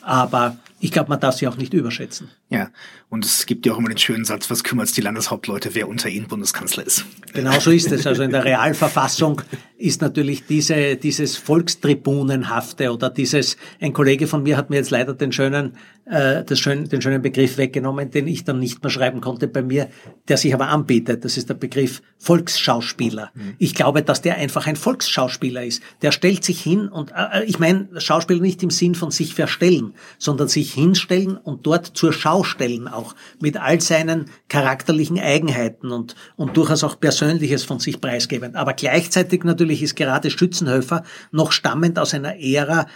Aber ich glaube, man darf sie auch nicht überschätzen. Ja, und es gibt ja auch immer den schönen Satz, was kümmert es die Landeshauptleute, wer unter ihnen Bundeskanzler ist. Genau so ist es. Also in der Realverfassung ist natürlich diese, dieses Volkstribunenhafte oder dieses, ein Kollege von mir hat mir jetzt leider den schönen, äh, das schön, den schönen Begriff weggenommen, den ich dann nicht mehr schreiben konnte bei mir, der sich aber anbietet. Das ist der Begriff Volksschauspieler. Mhm. Ich glaube, dass der einfach ein Volksschauspieler ist. Der stellt sich hin und, äh, ich meine, Schauspieler nicht im Sinn von sich verstellen, sondern sich hinstellen und dort zur Schau stellen auch mit all seinen charakterlichen Eigenheiten und, und durchaus auch Persönliches von sich preisgebend. Aber gleichzeitig natürlich ist gerade Schützenhöfer noch stammend aus einer Ära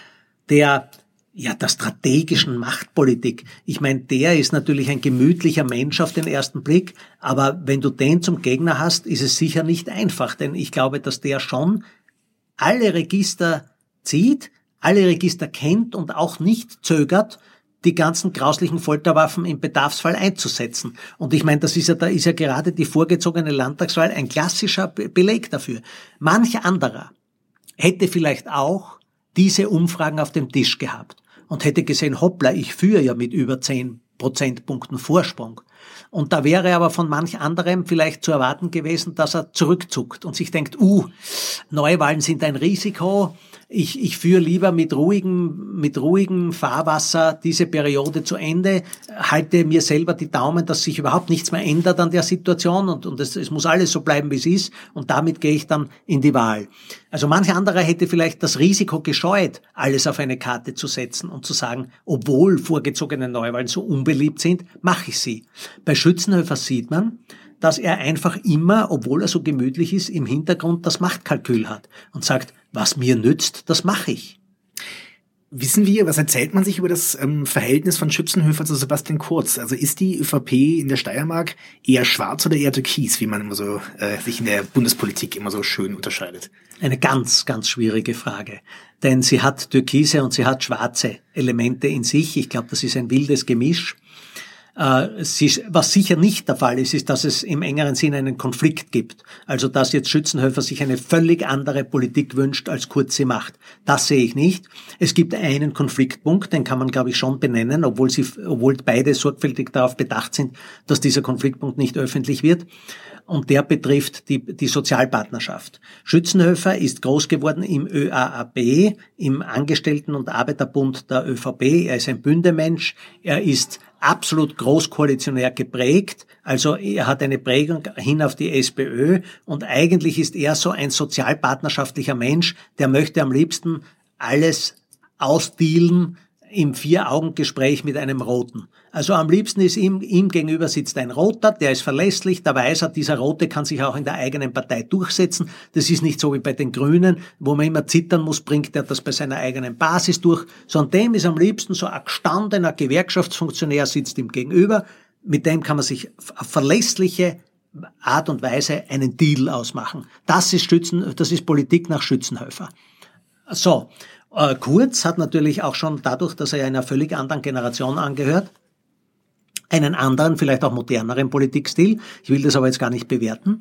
der ja, der strategischen Machtpolitik. Ich meine, der ist natürlich ein gemütlicher Mensch auf den ersten Blick, aber wenn du den zum Gegner hast, ist es sicher nicht einfach, denn ich glaube, dass der schon alle Register zieht, alle Register kennt und auch nicht zögert, die ganzen grauslichen Folterwaffen im Bedarfsfall einzusetzen. Und ich meine, das ist ja, da ist ja gerade die vorgezogene Landtagswahl ein klassischer Beleg dafür. Manch anderer hätte vielleicht auch diese Umfragen auf dem Tisch gehabt und hätte gesehen, hoppla, ich führe ja mit über zehn Prozentpunkten Vorsprung. Und da wäre aber von manch anderem vielleicht zu erwarten gewesen, dass er zurückzuckt und sich denkt, uh, Neuwahlen sind ein Risiko, ich, ich führe lieber mit ruhigem, mit ruhigem Fahrwasser diese Periode zu Ende, halte mir selber die Daumen, dass sich überhaupt nichts mehr ändert an der Situation und, und es, es muss alles so bleiben, wie es ist und damit gehe ich dann in die Wahl. Also manche anderer hätte vielleicht das Risiko gescheut, alles auf eine Karte zu setzen und zu sagen, obwohl vorgezogene Neuwahlen so unbeliebt sind, mache ich sie. Bei Schützenhöfer sieht man, dass er einfach immer, obwohl er so gemütlich ist, im Hintergrund das Machtkalkül hat und sagt, was mir nützt, das mache ich. Wissen wir, was erzählt man sich über das ähm, Verhältnis von Schützenhöfer zu Sebastian Kurz? Also ist die ÖVP in der Steiermark eher schwarz oder eher türkis, wie man immer so äh, sich in der Bundespolitik immer so schön unterscheidet? Eine ganz, ganz schwierige Frage. Denn sie hat türkise und sie hat schwarze Elemente in sich. Ich glaube, das ist ein wildes Gemisch. Äh, was sicher nicht der Fall ist, ist, dass es im engeren Sinne einen Konflikt gibt. Also dass jetzt Schützenhöfer sich eine völlig andere Politik wünscht, als Kurz sie macht. Das sehe ich nicht. Es gibt einen Konfliktpunkt, den kann man, glaube ich, schon benennen, obwohl, sie, obwohl beide sorgfältig darauf bedacht sind, dass dieser Konfliktpunkt nicht öffentlich wird und der betrifft die, die Sozialpartnerschaft. Schützenhöfer ist groß geworden im ÖAAB, im Angestellten- und Arbeiterbund der ÖVP. Er ist ein Bündemensch. Er ist absolut großkoalitionär geprägt. Also er hat eine Prägung hin auf die SPÖ und eigentlich ist er so ein sozialpartnerschaftlicher Mensch, der möchte am liebsten alles ausdealen, im Vier-Augen-Gespräch mit einem Roten. Also am liebsten ist ihm, ihm gegenüber sitzt ein Roter, der ist verlässlich, der weiß er, dieser Rote kann sich auch in der eigenen Partei durchsetzen. Das ist nicht so wie bei den Grünen, wo man immer zittern muss, bringt er das bei seiner eigenen Basis durch, sondern dem ist am liebsten so ein gestandener Gewerkschaftsfunktionär sitzt ihm gegenüber, mit dem kann man sich auf verlässliche Art und Weise einen Deal ausmachen. Das ist Schützen, das ist Politik nach Schützenhöfer. So. Äh, Kurz hat natürlich auch schon dadurch, dass er einer völlig anderen Generation angehört, einen anderen, vielleicht auch moderneren Politikstil. Ich will das aber jetzt gar nicht bewerten.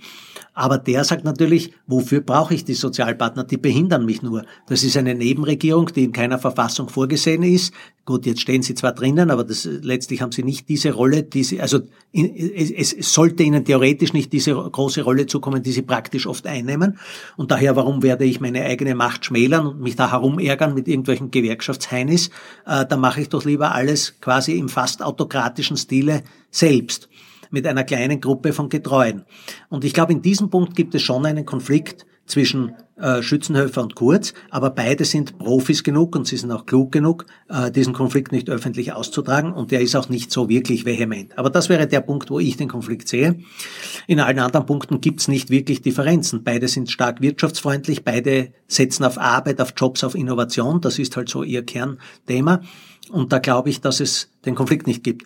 Aber der sagt natürlich, wofür brauche ich die Sozialpartner? Die behindern mich nur. Das ist eine Nebenregierung, die in keiner Verfassung vorgesehen ist. Gut, jetzt stehen sie zwar drinnen, aber das, letztlich haben sie nicht diese Rolle, die sie, also es, es sollte ihnen theoretisch nicht diese große Rolle zukommen, die sie praktisch oft einnehmen. Und daher, warum werde ich meine eigene Macht schmälern und mich da herumärgern mit irgendwelchen Gewerkschaftsheinis? Äh, da mache ich doch lieber alles quasi im fast autokratischen Stile selbst mit einer kleinen Gruppe von Getreuen. Und ich glaube, in diesem Punkt gibt es schon einen Konflikt zwischen äh, Schützenhöfer und Kurz, aber beide sind Profis genug und sie sind auch klug genug, äh, diesen Konflikt nicht öffentlich auszutragen und der ist auch nicht so wirklich vehement. Aber das wäre der Punkt, wo ich den Konflikt sehe. In allen anderen Punkten gibt's nicht wirklich Differenzen. Beide sind stark wirtschaftsfreundlich, beide setzen auf Arbeit, auf Jobs, auf Innovation, das ist halt so ihr Kernthema. Und da glaube ich, dass es den Konflikt nicht gibt.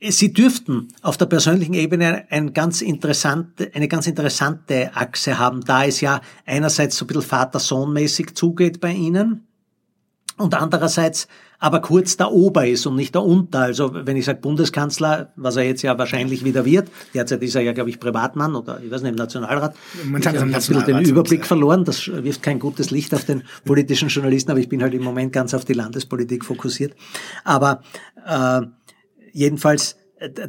Sie dürften auf der persönlichen Ebene ein ganz interessante, eine ganz interessante Achse haben, da es ja einerseits so ein bisschen Vater-Sohn-mäßig zugeht bei Ihnen und andererseits aber kurz der Ober ist und nicht der Unter. Also wenn ich sage Bundeskanzler, was er jetzt ja wahrscheinlich wieder wird, derzeit ist er ja, glaube ich, Privatmann oder ich weiß nicht, im Nationalrat. Man ich habe ein bisschen den Überblick verloren, das wirft kein gutes Licht auf den politischen Journalisten, aber ich bin halt im Moment ganz auf die Landespolitik fokussiert. Aber äh, jedenfalls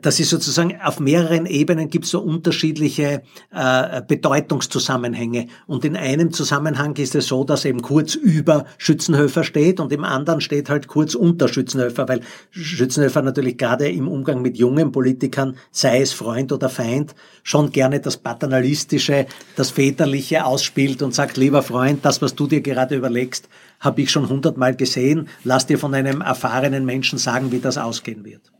das ist sozusagen auf mehreren Ebenen gibt es so unterschiedliche äh, Bedeutungszusammenhänge. Und in einem Zusammenhang ist es so, dass eben kurz über Schützenhöfer steht und im anderen steht halt kurz unter Schützenhöfer, weil Schützenhöfer natürlich gerade im Umgang mit jungen Politikern, sei es Freund oder Feind, schon gerne das Paternalistische, das Väterliche ausspielt und sagt, lieber Freund, das, was du dir gerade überlegst, habe ich schon hundertmal gesehen. Lass dir von einem erfahrenen Menschen sagen, wie das ausgehen wird.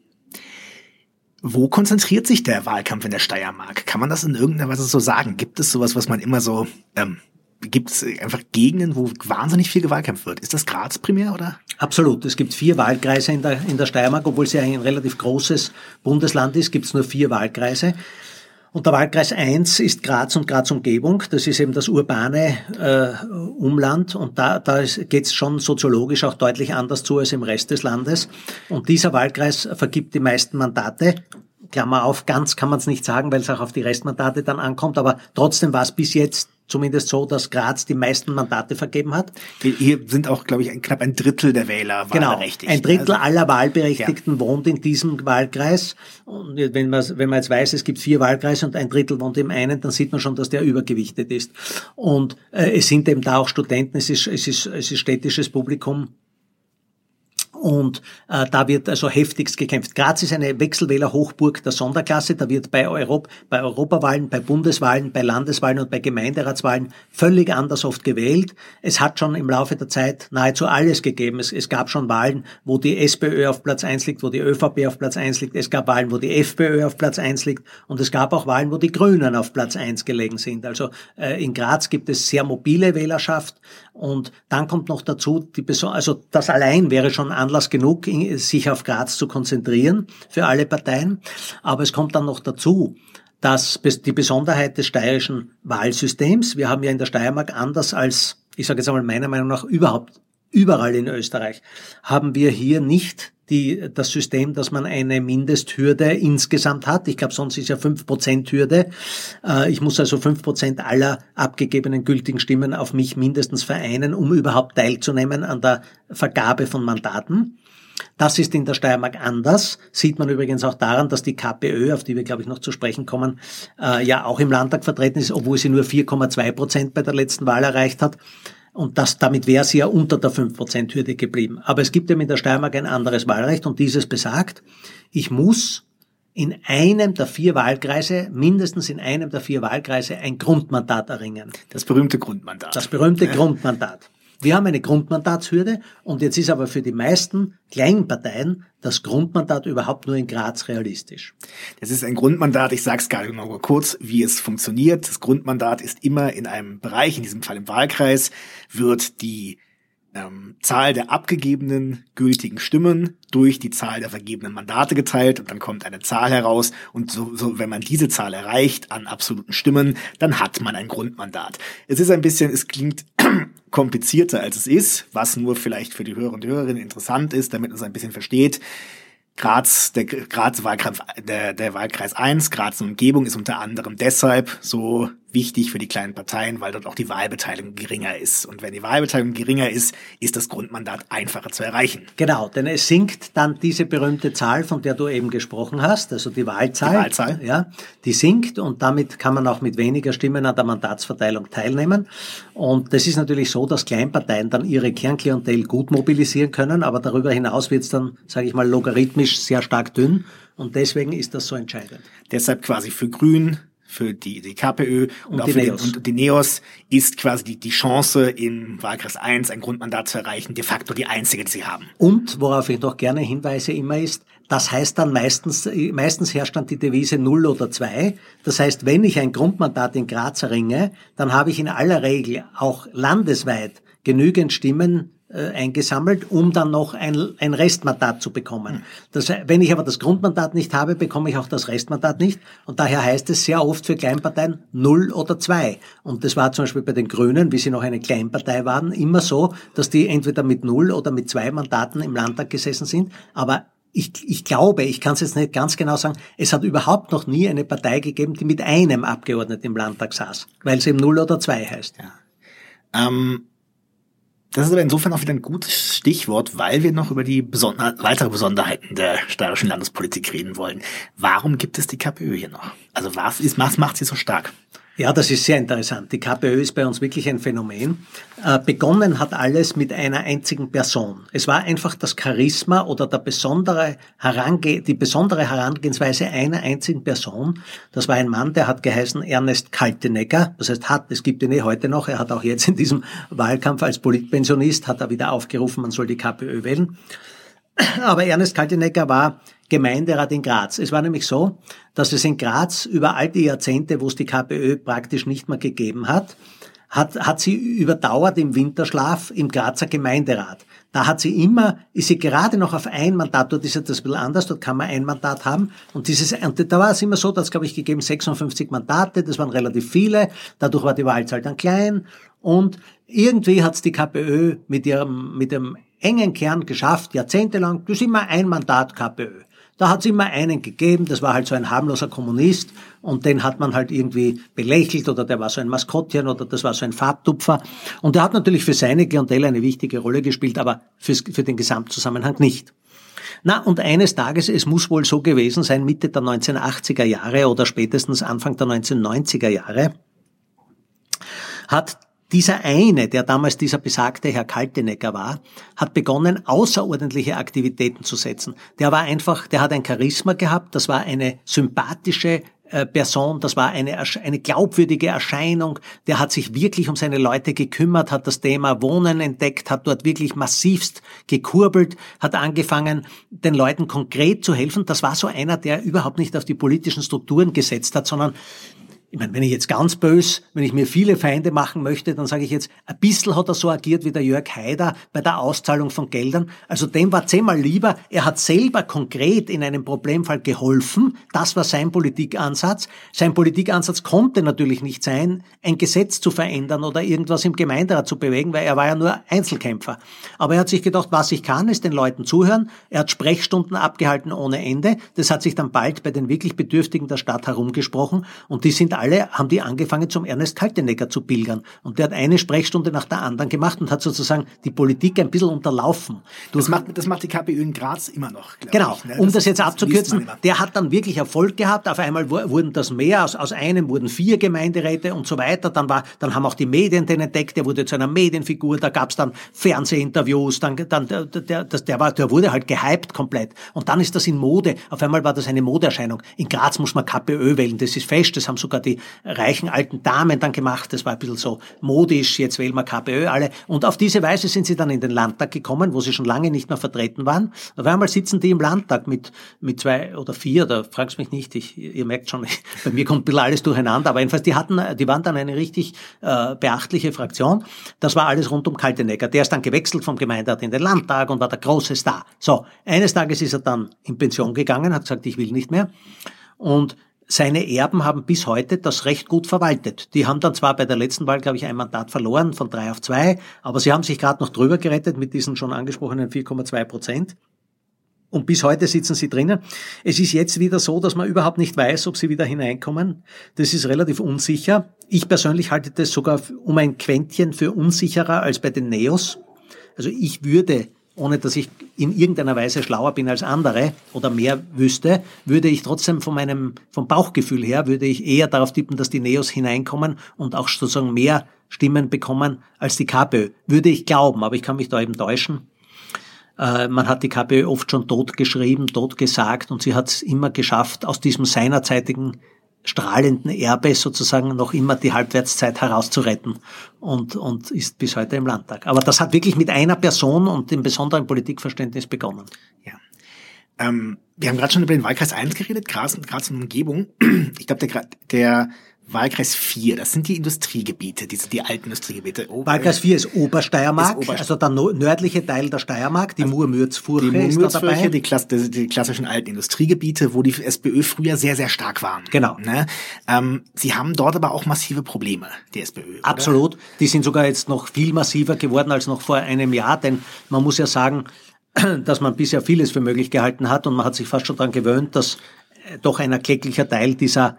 Wo konzentriert sich der Wahlkampf in der Steiermark? Kann man das in irgendeiner Weise so sagen? Gibt es sowas, was man immer so, ähm, gibt es einfach Gegenden, wo wahnsinnig viel gewahlkämpft wird? Ist das Graz primär oder? Absolut. Es gibt vier Wahlkreise in der, in der Steiermark, obwohl es ja ein relativ großes Bundesland ist, gibt es nur vier Wahlkreise. Und der Wahlkreis 1 ist Graz und Graz Umgebung. Das ist eben das urbane äh, Umland. Und da, da geht es schon soziologisch auch deutlich anders zu als im Rest des Landes. Und dieser Wahlkreis vergibt die meisten Mandate. Klammer auf, ganz kann man es nicht sagen, weil es auch auf die Restmandate dann ankommt. Aber trotzdem war es bis jetzt zumindest so, dass Graz die meisten Mandate vergeben hat. Hier sind auch, glaube ich, knapp ein Drittel der Wähler genau, wahlberechtigt. Ein Drittel also, aller Wahlberechtigten ja. wohnt in diesem Wahlkreis. Und wenn man, wenn man jetzt weiß, es gibt vier Wahlkreise und ein Drittel wohnt im einen, dann sieht man schon, dass der übergewichtet ist. Und äh, es sind eben da auch Studenten, es ist, es ist, es ist städtisches Publikum. Und äh, da wird also heftigst gekämpft. Graz ist eine Wechselwähler-Hochburg der Sonderklasse. Da wird bei, Europ bei Europawahlen, bei Bundeswahlen, bei Landeswahlen und bei Gemeinderatswahlen völlig anders oft gewählt. Es hat schon im Laufe der Zeit nahezu alles gegeben. Es, es gab schon Wahlen, wo die SPÖ auf Platz eins liegt, wo die ÖVP auf Platz eins liegt. Es gab Wahlen, wo die FPÖ auf Platz eins liegt. Und es gab auch Wahlen, wo die Grünen auf Platz eins gelegen sind. Also äh, in Graz gibt es sehr mobile Wählerschaft. Und dann kommt noch dazu, die also das allein wäre schon Anlass genug, sich auf Graz zu konzentrieren für alle Parteien. Aber es kommt dann noch dazu, dass die Besonderheit des steirischen Wahlsystems, wir haben ja in der Steiermark anders als, ich sage jetzt einmal meiner Meinung nach, überhaupt überall in Österreich, haben wir hier nicht die, das System, dass man eine Mindesthürde insgesamt hat. Ich glaube, sonst ist ja 5% Hürde. Äh, ich muss also 5% aller abgegebenen gültigen Stimmen auf mich mindestens vereinen, um überhaupt teilzunehmen an der Vergabe von Mandaten. Das ist in der Steiermark anders. Sieht man übrigens auch daran, dass die KPÖ, auf die wir, glaube ich, noch zu sprechen kommen, äh, ja auch im Landtag vertreten ist, obwohl sie nur 4,2 Prozent bei der letzten Wahl erreicht hat. Und das, damit wäre sie ja unter der 5%-Hürde geblieben. Aber es gibt eben in der Steiermark ein anderes Wahlrecht und dieses besagt, ich muss in einem der vier Wahlkreise, mindestens in einem der vier Wahlkreise, ein Grundmandat erringen. Das berühmte Grundmandat. Das berühmte ja. Grundmandat. Wir haben eine Grundmandatshürde und jetzt ist aber für die meisten kleinen Parteien das Grundmandat überhaupt nur in Graz realistisch. Das ist ein Grundmandat, ich sage es gerade noch kurz, wie es funktioniert. Das Grundmandat ist immer in einem Bereich, in diesem Fall im Wahlkreis, wird die ähm, Zahl der abgegebenen gültigen Stimmen durch die Zahl der vergebenen Mandate geteilt und dann kommt eine Zahl heraus und so, so wenn man diese Zahl erreicht an absoluten Stimmen, dann hat man ein Grundmandat. Es ist ein bisschen, es klingt komplizierter als es ist, was nur vielleicht für die Hörer und Hörerinnen interessant ist, damit man es ein bisschen versteht. Graz, der Graz Wahlkreis, der, der Wahlkreis 1, Graz Umgebung ist unter anderem deshalb so wichtig für die kleinen Parteien, weil dort auch die Wahlbeteiligung geringer ist. Und wenn die Wahlbeteiligung geringer ist, ist das Grundmandat einfacher zu erreichen. Genau, denn es sinkt dann diese berühmte Zahl, von der du eben gesprochen hast, also die Wahlzahl. Die Wahlzahl. Ja, die sinkt und damit kann man auch mit weniger Stimmen an der Mandatsverteilung teilnehmen. Und das ist natürlich so, dass Kleinparteien dann ihre Kernklientel gut mobilisieren können, aber darüber hinaus wird es dann, sage ich mal, logarithmisch sehr stark dünn. Und deswegen ist das so entscheidend. Deshalb quasi für Grün, für die, die KPÖ und, und, auch die. Den, und die Neos ist quasi die, die Chance, im Wahlkreis 1 ein Grundmandat zu erreichen, de facto die einzige, die sie haben. Und worauf ich noch gerne hinweise immer ist, das heißt dann meistens, meistens herrscht dann die Devise 0 oder 2. Das heißt, wenn ich ein Grundmandat in Graz erringe, dann habe ich in aller Regel auch landesweit genügend Stimmen eingesammelt, um dann noch ein, ein Restmandat zu bekommen. Das, wenn ich aber das Grundmandat nicht habe, bekomme ich auch das Restmandat nicht. Und daher heißt es sehr oft für Kleinparteien null oder zwei. Und das war zum Beispiel bei den Grünen, wie sie noch eine Kleinpartei waren, immer so, dass die entweder mit null oder mit zwei Mandaten im Landtag gesessen sind. Aber ich, ich glaube, ich kann es jetzt nicht ganz genau sagen, es hat überhaupt noch nie eine Partei gegeben, die mit einem Abgeordneten im Landtag saß, weil es eben null oder zwei heißt. Ja. Ähm das ist aber insofern auch wieder ein gutes Stichwort, weil wir noch über die besonder weitere Besonderheiten der steirischen Landespolitik reden wollen. Warum gibt es die KPÖ hier noch? Also was, ist, was macht sie so stark? Ja, das ist sehr interessant. Die KPÖ ist bei uns wirklich ein Phänomen. Äh, begonnen hat alles mit einer einzigen Person. Es war einfach das Charisma oder der besondere Herange die besondere Herangehensweise einer einzigen Person. Das war ein Mann, der hat geheißen Ernest Kaltenegger. Das heißt, hat, es gibt ihn eh heute noch. Er hat auch jetzt in diesem Wahlkampf als Politpensionist, hat er wieder aufgerufen, man soll die KPÖ wählen. Aber Ernest Kaltenegger war Gemeinderat in Graz. Es war nämlich so, dass es in Graz über all die Jahrzehnte, wo es die KPÖ praktisch nicht mehr gegeben hat, hat, hat sie überdauert im Winterschlaf im Grazer Gemeinderat. Da hat sie immer, ist sie gerade noch auf ein Mandat, dort ist das ein bisschen anders, dort kann man ein Mandat haben. Und dieses, und da war es immer so, dass glaube ich gegeben 56 Mandate, das waren relativ viele, dadurch war die Wahlzahl dann klein. Und irgendwie hat es die KPÖ mit ihrem, mit dem engen Kern geschafft, jahrzehntelang, das ist immer ein Mandat KPÖ. Da hat es immer einen gegeben, das war halt so ein harmloser Kommunist und den hat man halt irgendwie belächelt oder der war so ein Maskottchen oder das war so ein Farbtupfer. Und der hat natürlich für seine Klientel eine wichtige Rolle gespielt, aber fürs, für den Gesamtzusammenhang nicht. Na, und eines Tages, es muss wohl so gewesen sein, Mitte der 1980er Jahre oder spätestens Anfang der 1990er Jahre, hat dieser eine, der damals dieser besagte Herr Kaltenecker war, hat begonnen, außerordentliche Aktivitäten zu setzen. Der war einfach, der hat ein Charisma gehabt, das war eine sympathische äh, Person, das war eine, eine glaubwürdige Erscheinung, der hat sich wirklich um seine Leute gekümmert, hat das Thema Wohnen entdeckt, hat dort wirklich massivst gekurbelt, hat angefangen, den Leuten konkret zu helfen. Das war so einer, der überhaupt nicht auf die politischen Strukturen gesetzt hat, sondern ich meine, wenn ich jetzt ganz bös, wenn ich mir viele Feinde machen möchte, dann sage ich jetzt, ein bisschen hat er so agiert wie der Jörg Haider bei der Auszahlung von Geldern. Also dem war zehnmal lieber, er hat selber konkret in einem Problemfall geholfen. Das war sein Politikansatz. Sein Politikansatz konnte natürlich nicht sein, ein Gesetz zu verändern oder irgendwas im Gemeinderat zu bewegen, weil er war ja nur Einzelkämpfer. Aber er hat sich gedacht, was ich kann, ist den Leuten zuhören. Er hat Sprechstunden abgehalten ohne Ende. Das hat sich dann bald bei den wirklich Bedürftigen der Stadt herumgesprochen und die sind alle haben die angefangen zum Ernest Kaltenegger zu pilgern. Und der hat eine Sprechstunde nach der anderen gemacht und hat sozusagen die Politik ein bisschen unterlaufen. Das macht, das macht die KPÖ in Graz immer noch. Genau. Ich, ne? Um das, das jetzt abzukürzen, der hat dann wirklich Erfolg gehabt. Auf einmal wurden das mehr. Aus, aus einem wurden vier Gemeinderäte und so weiter. Dann war, dann haben auch die Medien den entdeckt. Der wurde zu einer Medienfigur. Da gab es dann Fernsehinterviews. Dann, dann, der, der, der, war, der wurde halt gehypt komplett. Und dann ist das in Mode. Auf einmal war das eine Modeerscheinung. In Graz muss man KPÖ wählen. Das ist fest. Das haben sogar die die reichen alten Damen dann gemacht. Das war ein bisschen so modisch, jetzt wählen wir KPÖ alle. Und auf diese Weise sind sie dann in den Landtag gekommen, wo sie schon lange nicht mehr vertreten waren. Auf einmal sitzen die im Landtag mit, mit zwei oder vier, da fragst mich nicht, ich, ihr merkt schon, bei mir kommt ein bisschen alles durcheinander, aber jedenfalls, die hatten, die waren dann eine richtig äh, beachtliche Fraktion. Das war alles rund um Kaltenegger. Der ist dann gewechselt vom Gemeinderat in den Landtag und war der große Star. So, eines Tages ist er dann in Pension gegangen, hat gesagt, ich will nicht mehr. Und seine Erben haben bis heute das recht gut verwaltet. Die haben dann zwar bei der letzten Wahl, glaube ich, ein Mandat verloren von drei auf zwei, aber sie haben sich gerade noch drüber gerettet mit diesen schon angesprochenen 4,2 Prozent. Und bis heute sitzen sie drinnen. Es ist jetzt wieder so, dass man überhaupt nicht weiß, ob sie wieder hineinkommen. Das ist relativ unsicher. Ich persönlich halte das sogar um ein Quäntchen für unsicherer als bei den Neos. Also ich würde ohne dass ich in irgendeiner Weise schlauer bin als andere oder mehr wüsste, würde ich trotzdem von meinem, vom Bauchgefühl her, würde ich eher darauf tippen, dass die Neos hineinkommen und auch sozusagen mehr Stimmen bekommen als die KPÖ. Würde ich glauben, aber ich kann mich da eben täuschen. Äh, man hat die KPÖ oft schon totgeschrieben, totgesagt und sie hat es immer geschafft, aus diesem seinerzeitigen strahlenden Erbe sozusagen noch immer die Halbwertszeit herauszuretten und, und ist bis heute im Landtag. Aber das hat wirklich mit einer Person und dem besonderen Politikverständnis begonnen. Ja. Ähm, wir haben gerade schon über den Wahlkreis 1 geredet, Graz, Graz und Umgebung. Ich glaube, der, der Wahlkreis 4, das sind die Industriegebiete, diese, die alten Industriegebiete. Wahlkreis 4 ist Obersteiermark, ist Oberste also der nördliche Teil der Steiermark, die also Murmürzfurche die ist da dabei. Die, Klass, die, die, klassischen alten Industriegebiete, wo die SPÖ früher sehr, sehr stark waren. Genau. Ne? Ähm, sie haben dort aber auch massive Probleme, die SPÖ. Oder? Absolut. Die sind sogar jetzt noch viel massiver geworden als noch vor einem Jahr, denn man muss ja sagen, dass man bisher vieles für möglich gehalten hat und man hat sich fast schon daran gewöhnt, dass äh, doch ein erklecklicher Teil dieser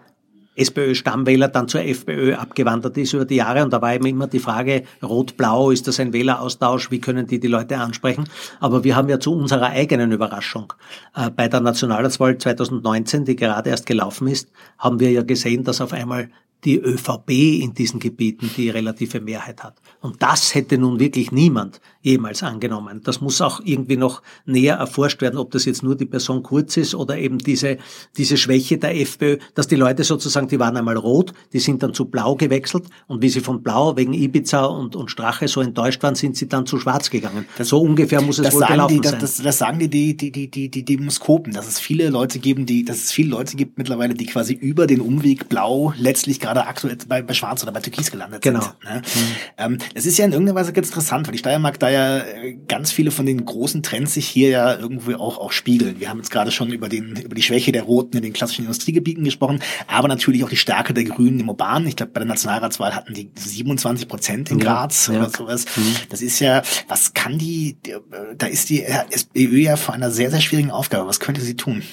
SPÖ-Stammwähler dann zur FPÖ abgewandert ist über die Jahre. Und da war eben immer die Frage, rot-blau, ist das ein Wähleraustausch, wie können die die Leute ansprechen? Aber wir haben ja zu unserer eigenen Überraschung äh, bei der Nationalratswahl 2019, die gerade erst gelaufen ist, haben wir ja gesehen, dass auf einmal die ÖVP in diesen Gebieten die relative Mehrheit hat. Und das hätte nun wirklich niemand jemals angenommen. Das muss auch irgendwie noch näher erforscht werden, ob das jetzt nur die Person Kurz ist oder eben diese, diese Schwäche der FPÖ, dass die Leute sozusagen, die waren einmal rot, die sind dann zu blau gewechselt und wie sie von blau wegen Ibiza und, und Strache so enttäuscht waren, sind sie dann zu schwarz gegangen. Das, so ungefähr muss es wohl gelaufen die, sein. Das, das, sagen die, die, die, die, die, die Demoskopen, dass es viele Leute geben, die, dass es viele Leute gibt mittlerweile, die quasi über den Umweg blau letztlich gerade aktuell bei, bei Schwarz oder bei Türkis gelandet genau. sind. Ne? Mhm. Ähm, das ist ja in irgendeiner Weise ganz interessant, weil die Steiermark da ja äh, ganz viele von den großen Trends sich hier ja irgendwie auch, auch spiegeln. Wir haben jetzt gerade schon über, den, über die Schwäche der Roten in den klassischen Industriegebieten gesprochen, aber natürlich auch die Stärke der Grünen im Urbanen. Ich glaube, bei der Nationalratswahl hatten die 27 Prozent in Graz ja, oder ja. sowas. Mhm. Das ist ja, was kann die, da ist die SPÖ ja vor einer sehr, sehr schwierigen Aufgabe. Was könnte sie tun?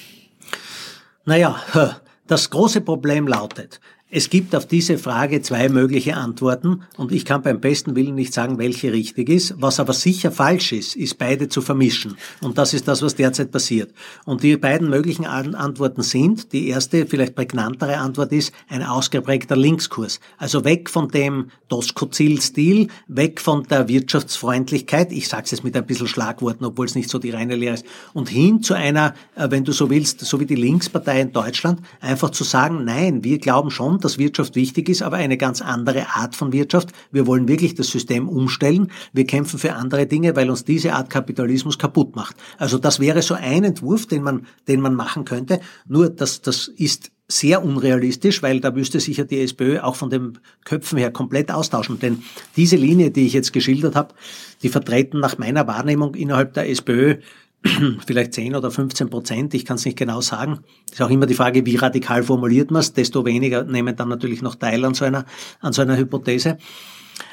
Naja, das große Problem lautet, Es gibt auf diese Frage zwei mögliche Antworten und ich kann beim besten Willen nicht sagen, welche richtig ist. Was aber sicher falsch ist, ist beide zu vermischen. Und das ist das, was derzeit passiert. Und die beiden möglichen Antworten sind, die erste, vielleicht prägnantere Antwort ist, ein ausgeprägter Linkskurs. Also weg von dem Doskozil-Stil, weg von der Wirtschaftsfreundlichkeit, ich sage es jetzt mit ein bisschen Schlagworten, obwohl es nicht so die reine Lehre ist, und hin zu einer, äh, wenn du so willst, so wie die Linkspartei in Deutschland, einfach zu sagen, nein, wir glauben schon, dass Wirtschaft wichtig ist, aber eine ganz andere Art von Wirtschaft. Wir wollen wirklich das System umstellen. Wir kämpfen für andere Dinge, weil uns diese Art Kapitalismus kaputt macht. Also das wäre so ein Entwurf, den man, den man machen könnte. Nur das, das ist sehr unrealistisch, weil da müsste sich ja die SPÖ auch von den Köpfen her komplett austauschen. Denn diese Linie, die ich jetzt geschildert habe, die vertreten nach meiner Wahrnehmung innerhalb der SPÖ vielleicht 10 oder 15 Prozent, ich kann es nicht genau sagen. ist auch immer die Frage, wie radikal formuliert man es, desto weniger nehmen dann natürlich noch teil an so einer, an so einer Hypothese.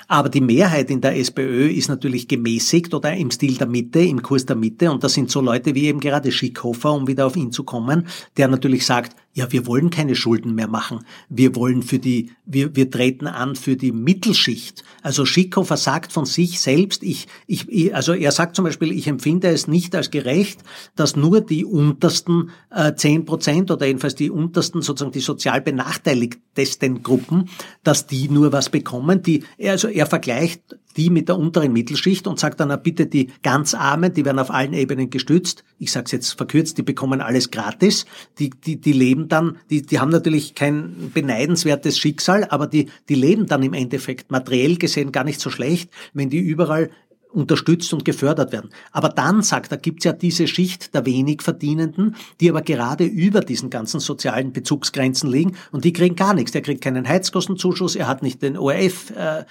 Aber die Mehrheit in der SPÖ ist natürlich gemäßigt oder im Stil der Mitte, im Kurs der Mitte. Und das sind so Leute wie eben gerade Schickhofer, um wieder auf ihn zu kommen, der natürlich sagt, ja, wir wollen keine Schulden mehr machen. Wir wollen für die, wir, wir treten an für die Mittelschicht. Also Schickhofer sagt von sich selbst, ich, ich, also er sagt zum Beispiel, ich empfinde es nicht als gerecht, dass nur die untersten zehn äh, Prozent oder jedenfalls die untersten, sozusagen die sozial benachteiligtesten Gruppen, dass die nur was bekommen. Die, also er vergleicht die mit der unteren Mittelschicht und sagt dann, bitte die ganz Armen, die werden auf allen Ebenen gestützt. Ich sage es jetzt verkürzt, die bekommen alles gratis. Die, die, die leben dann, die, die haben natürlich kein beneidenswertes Schicksal, aber die, die leben dann im Endeffekt materiell gesehen gar nicht so schlecht, wenn die überall unterstützt und gefördert werden. Aber dann, sagt er, gibt es ja diese Schicht der wenig Verdienenden, die aber gerade über diesen ganzen sozialen Bezugsgrenzen liegen und die kriegen gar nichts. Der kriegt keinen Heizkostenzuschuss, er hat nicht den ORF äh,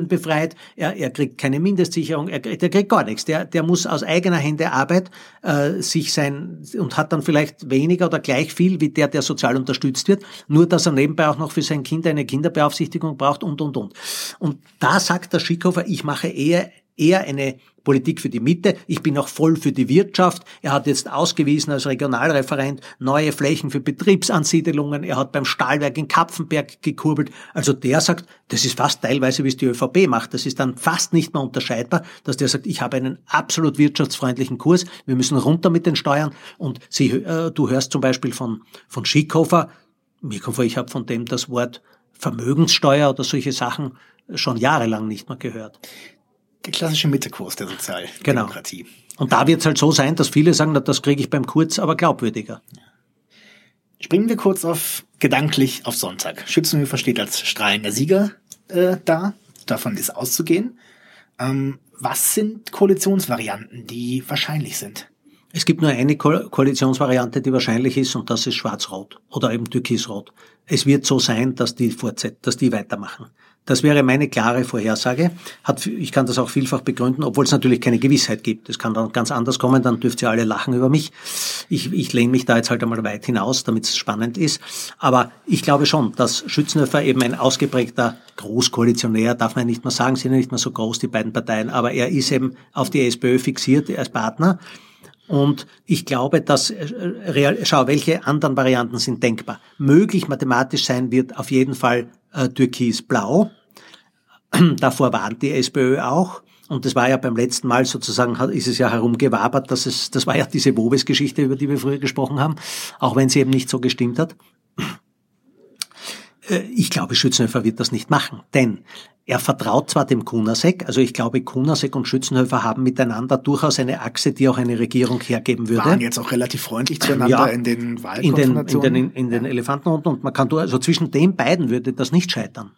befreit, er, er kriegt keine Mindestsicherung, er, der kriegt gar nichts. Der, der muss aus eigener Hände Arbeit äh, sich sein und hat dann vielleicht weniger oder gleich viel wie der, der sozial unterstützt wird, nur dass er nebenbei auch noch für sein Kind eine Kinderbeaufsichtigung braucht und, und, und. Und da sagt der Schickhofer, ich mache eher eher eine Politik für die Mitte. Ich bin auch voll für die Wirtschaft. Er hat jetzt ausgewiesen als Regionalreferent neue Flächen für Betriebsansiedelungen. Er hat beim Stahlwerk in Kapfenberg gekurbelt. Also der sagt, das ist fast teilweise, wie es die ÖVP macht. Das ist dann fast nicht mehr unterscheidbar, dass der sagt, ich habe einen absolut wirtschaftsfreundlichen Kurs. Wir müssen runter mit den Steuern. Und Sie, äh, du hörst zum Beispiel von, von Schickhofer, mir kommt vor, ich habe von dem das Wort Vermögenssteuer oder solche Sachen schon jahrelang nicht mehr gehört. Der klassische Mittekurs der Sozialdemokratie. Genau. Und da wird es halt so sein, dass viele sagen, das kriege ich beim Kurz, aber glaubwürdiger. Springen wir kurz auf gedanklich auf Sonntag. Schützenhöfer steht als strahlender Sieger äh, da. Davon ist auszugehen. Ähm, was sind Koalitionsvarianten, die wahrscheinlich sind? Es gibt nur eine Ko Koalitionsvariante, die wahrscheinlich ist, und das ist Schwarz-Rot oder eben Türkis-Rot. Es wird so sein, dass die, dass die weitermachen. Das wäre meine klare Vorhersage. Hat, ich kann das auch vielfach begründen, obwohl es natürlich keine Gewissheit gibt. Es kann dann ganz anders kommen, dann dürft ihr alle lachen über mich. Ich, ich lehne mich da jetzt halt einmal weit hinaus, damit es spannend ist. Aber ich glaube schon, dass Schützenhöfer eben ein ausgeprägter Großkoalitionär, darf man nicht mehr sagen, sind ja nicht mehr so groß, die beiden Parteien, aber er ist eben auf die SPÖ fixiert als Partner. Und ich glaube, dass, äh, schau, welche anderen Varianten sind denkbar? Möglich mathematisch sein wird auf jeden Fall äh, Türkis-Blau. Davor warnt die SPÖ auch. Und das war ja beim letzten Mal sozusagen, ist es ja herumgewabert, dass es, das war ja diese Wobes-Geschichte, über die wir früher gesprochen haben, auch wenn sie eben nicht so gestimmt hat. Äh, ich glaube, Schützenhöfer wird das nicht machen, denn er vertraut zwar dem Kunasek, also ich glaube, Kunasek und Schützenhöfer haben miteinander durchaus eine Achse, die auch eine Regierung hergeben würde. Waren jetzt auch relativ freundlich zueinander ja, in den Wahlkonfrontationen. In den, in den, in den Elefantenrunden und man kann, also zwischen den beiden würde das nicht scheitern.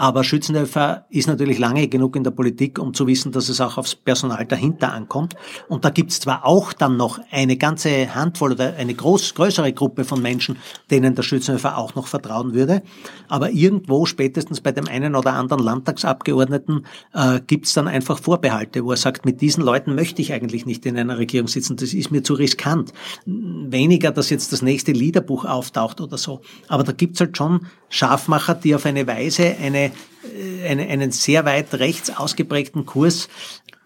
Aber Schützenhöfer ist natürlich lange genug in der Politik, um zu wissen, dass es auch aufs Personal dahinter ankommt. Und da gibt es zwar auch dann noch eine ganze Handvoll oder eine groß, größere Gruppe von Menschen, denen der Schützenhöfer auch noch vertrauen würde, aber irgendwo spätestens bei dem einen oder anderen Landtagsabgeordneten äh, gibt es dann einfach Vorbehalte, wo er sagt, mit diesen Leuten möchte ich eigentlich nicht in einer Regierung sitzen, das ist mir zu riskant. Weniger, dass jetzt das nächste Liederbuch auftaucht oder so. Aber da gibt es halt schon Scharfmacher, die auf eine Weise eine, äh, eine, einen sehr weit rechts ausgeprägten Kurs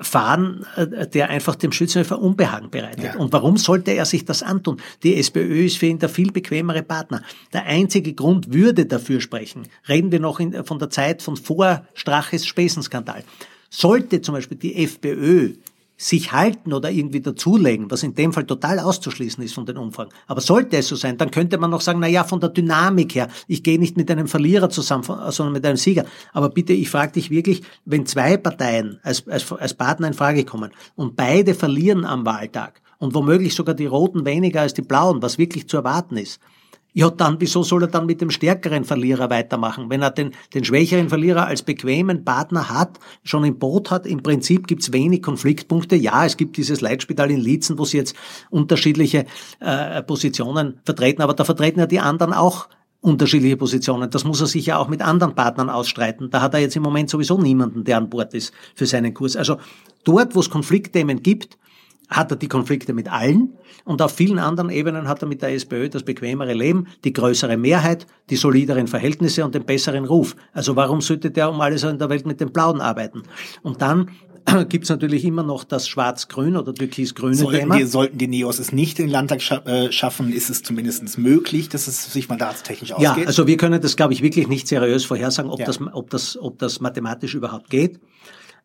fahren, äh, der einfach dem Schützenhöfer Unbehagen bereitet. Ja. Und warum sollte er sich das antun? Die SPÖ ist für ihn der viel bequemere Partner. Der einzige Grund würde dafür sprechen. Reden wir noch in, von der Zeit von vor Straches Spesenskandal. Sollte zum Beispiel die FPÖ sich halten oder irgendwie dazulegen, was in dem Fall total auszuschließen ist von den Umfragen. Aber sollte es so sein, dann könnte man noch sagen, na ja, von der Dynamik her, ich gehe nicht mit einem Verlierer zusammen, sondern mit einem Sieger. Aber bitte, ich frage dich wirklich, wenn zwei Parteien als, als, als Partner in Frage kommen und beide verlieren am Wahltag und womöglich sogar die Roten weniger als die Blauen, was wirklich zu erwarten ist, ja, dann, wieso soll er dann mit dem stärkeren Verlierer weitermachen? Wenn er den, den schwächeren Verlierer als bequemen Partner hat, schon im Boot hat, im Prinzip gibt's wenig Konfliktpunkte. Ja, es gibt dieses Leitspital in Lietzen, wo sie jetzt unterschiedliche äh, Positionen vertreten, aber da vertreten ja die anderen auch unterschiedliche Positionen. Das muss er sich ja auch mit anderen Partnern ausstreiten. Da hat er jetzt im Moment sowieso niemanden, der an Bord ist für seinen Kurs. Also dort, wo es Konfliktthemen gibt, hat er die Konflikte mit allen und auf vielen anderen Ebenen hat er mit der SPÖ das bequemere Leben, die größere Mehrheit, die solideren Verhältnisse und den besseren Ruf. Also warum sollte der um alles in der Welt mit den Blauen arbeiten? Und dann gibt es natürlich immer noch das Schwarz-Grün oder Türkis-Grüne sollten Thema. Die, sollten die Neos es nicht in den Landtag scha äh, schaffen, ist es zumindest möglich, dass es sich mandatstechnisch ausgeht? Ja, also wir können das, glaube ich, wirklich nicht seriös vorhersagen, ob, ja. das, ob, das, ob das mathematisch überhaupt geht.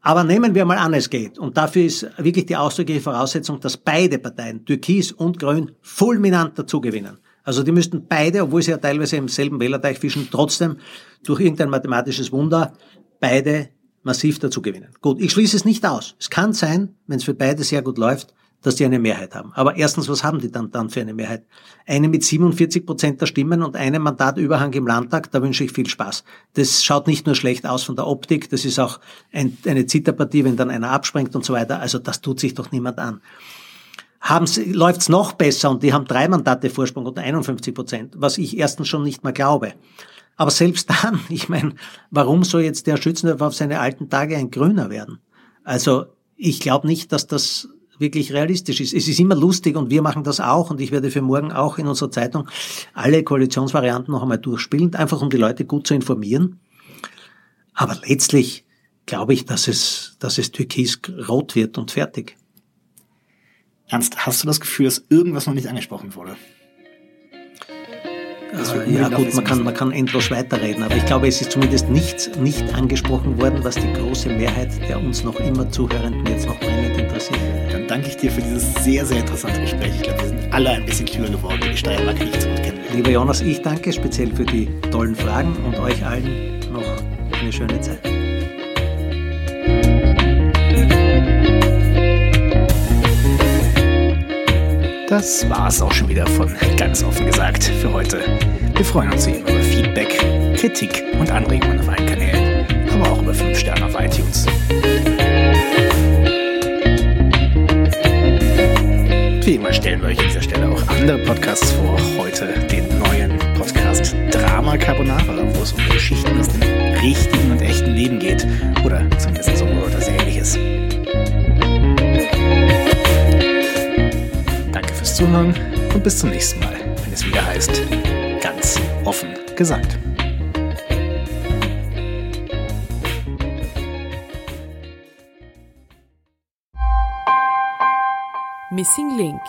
Aber nehmen wir mal an, es geht. Und dafür ist wirklich die ausdrückliche Voraussetzung, dass beide Parteien, Türkis und Grün, fulminant dazugewinnen. Also die müssten beide, obwohl sie ja teilweise im selben Wählerteich fischen, trotzdem durch irgendein mathematisches Wunder beide massiv dazugewinnen. Gut, ich schließe es nicht aus. Es kann sein, wenn es für beide sehr gut läuft, dass die eine Mehrheit haben. Aber erstens, was haben die dann, dann für eine Mehrheit? Eine mit 47 Prozent der Stimmen und einem Mandatüberhang im Landtag, da wünsche ich viel Spaß. Das schaut nicht nur schlecht aus von der Optik, das ist auch ein, eine Zitterpartie, wenn dann einer abspringt und so weiter. Also das tut sich doch niemand an. Sie, läuft's noch besser und die haben drei Mandate Vorsprung und 51 Prozent, was ich erstens schon nicht mehr glaube. Aber selbst dann, ich meine, warum soll jetzt der Schützenhöfer auf seine alten Tage ein Grüner werden? Also ich glaube nicht, dass das wirklich realistisch ist. Es ist immer lustig und wir machen das auch und ich werde für morgen auch in unserer Zeitung alle Koalitionsvarianten noch einmal durchspielen, einfach um die Leute gut zu informieren. Aber letztlich glaube ich, dass es, dass es türkis-rot wird und fertig. Ernst, hast du das Gefühl, dass irgendwas noch nicht angesprochen wurde? Äh, ja gut, man kann, man kann endlos weiterreden, aber ich glaube, es ist zumindest nichts nicht angesprochen worden, was die große Mehrheit der uns noch immer Zuhörenden jetzt noch interessiert. Dann danke ich dir für dieses sehr, sehr interessante Gespräch. Ich glaube, wir sind alle ein bisschen klüger geworden, die Steiermark nicht so gut kennen. Lieber Jonas, ich danke speziell für die tollen Fragen und euch allen noch eine schöne Zeit. Das war's auch schon wieder von ganz offen gesagt für heute. Wir freuen uns wie immer über Feedback, Kritik und Anregungen auf allen Kanälen, aber auch über 5 Sterne auf iTunes. Immer stellen wir euch an dieser Stelle auch andere Podcasts vor. Heute den neuen Podcast Drama Carbonara, wo es um Geschichten aus dem richtigen und echten Leben geht. Oder zumindest so etwas ähnliches. Zuhören und bis zum nächsten Mal, wenn es wieder heißt, ganz offen gesagt. Missing Link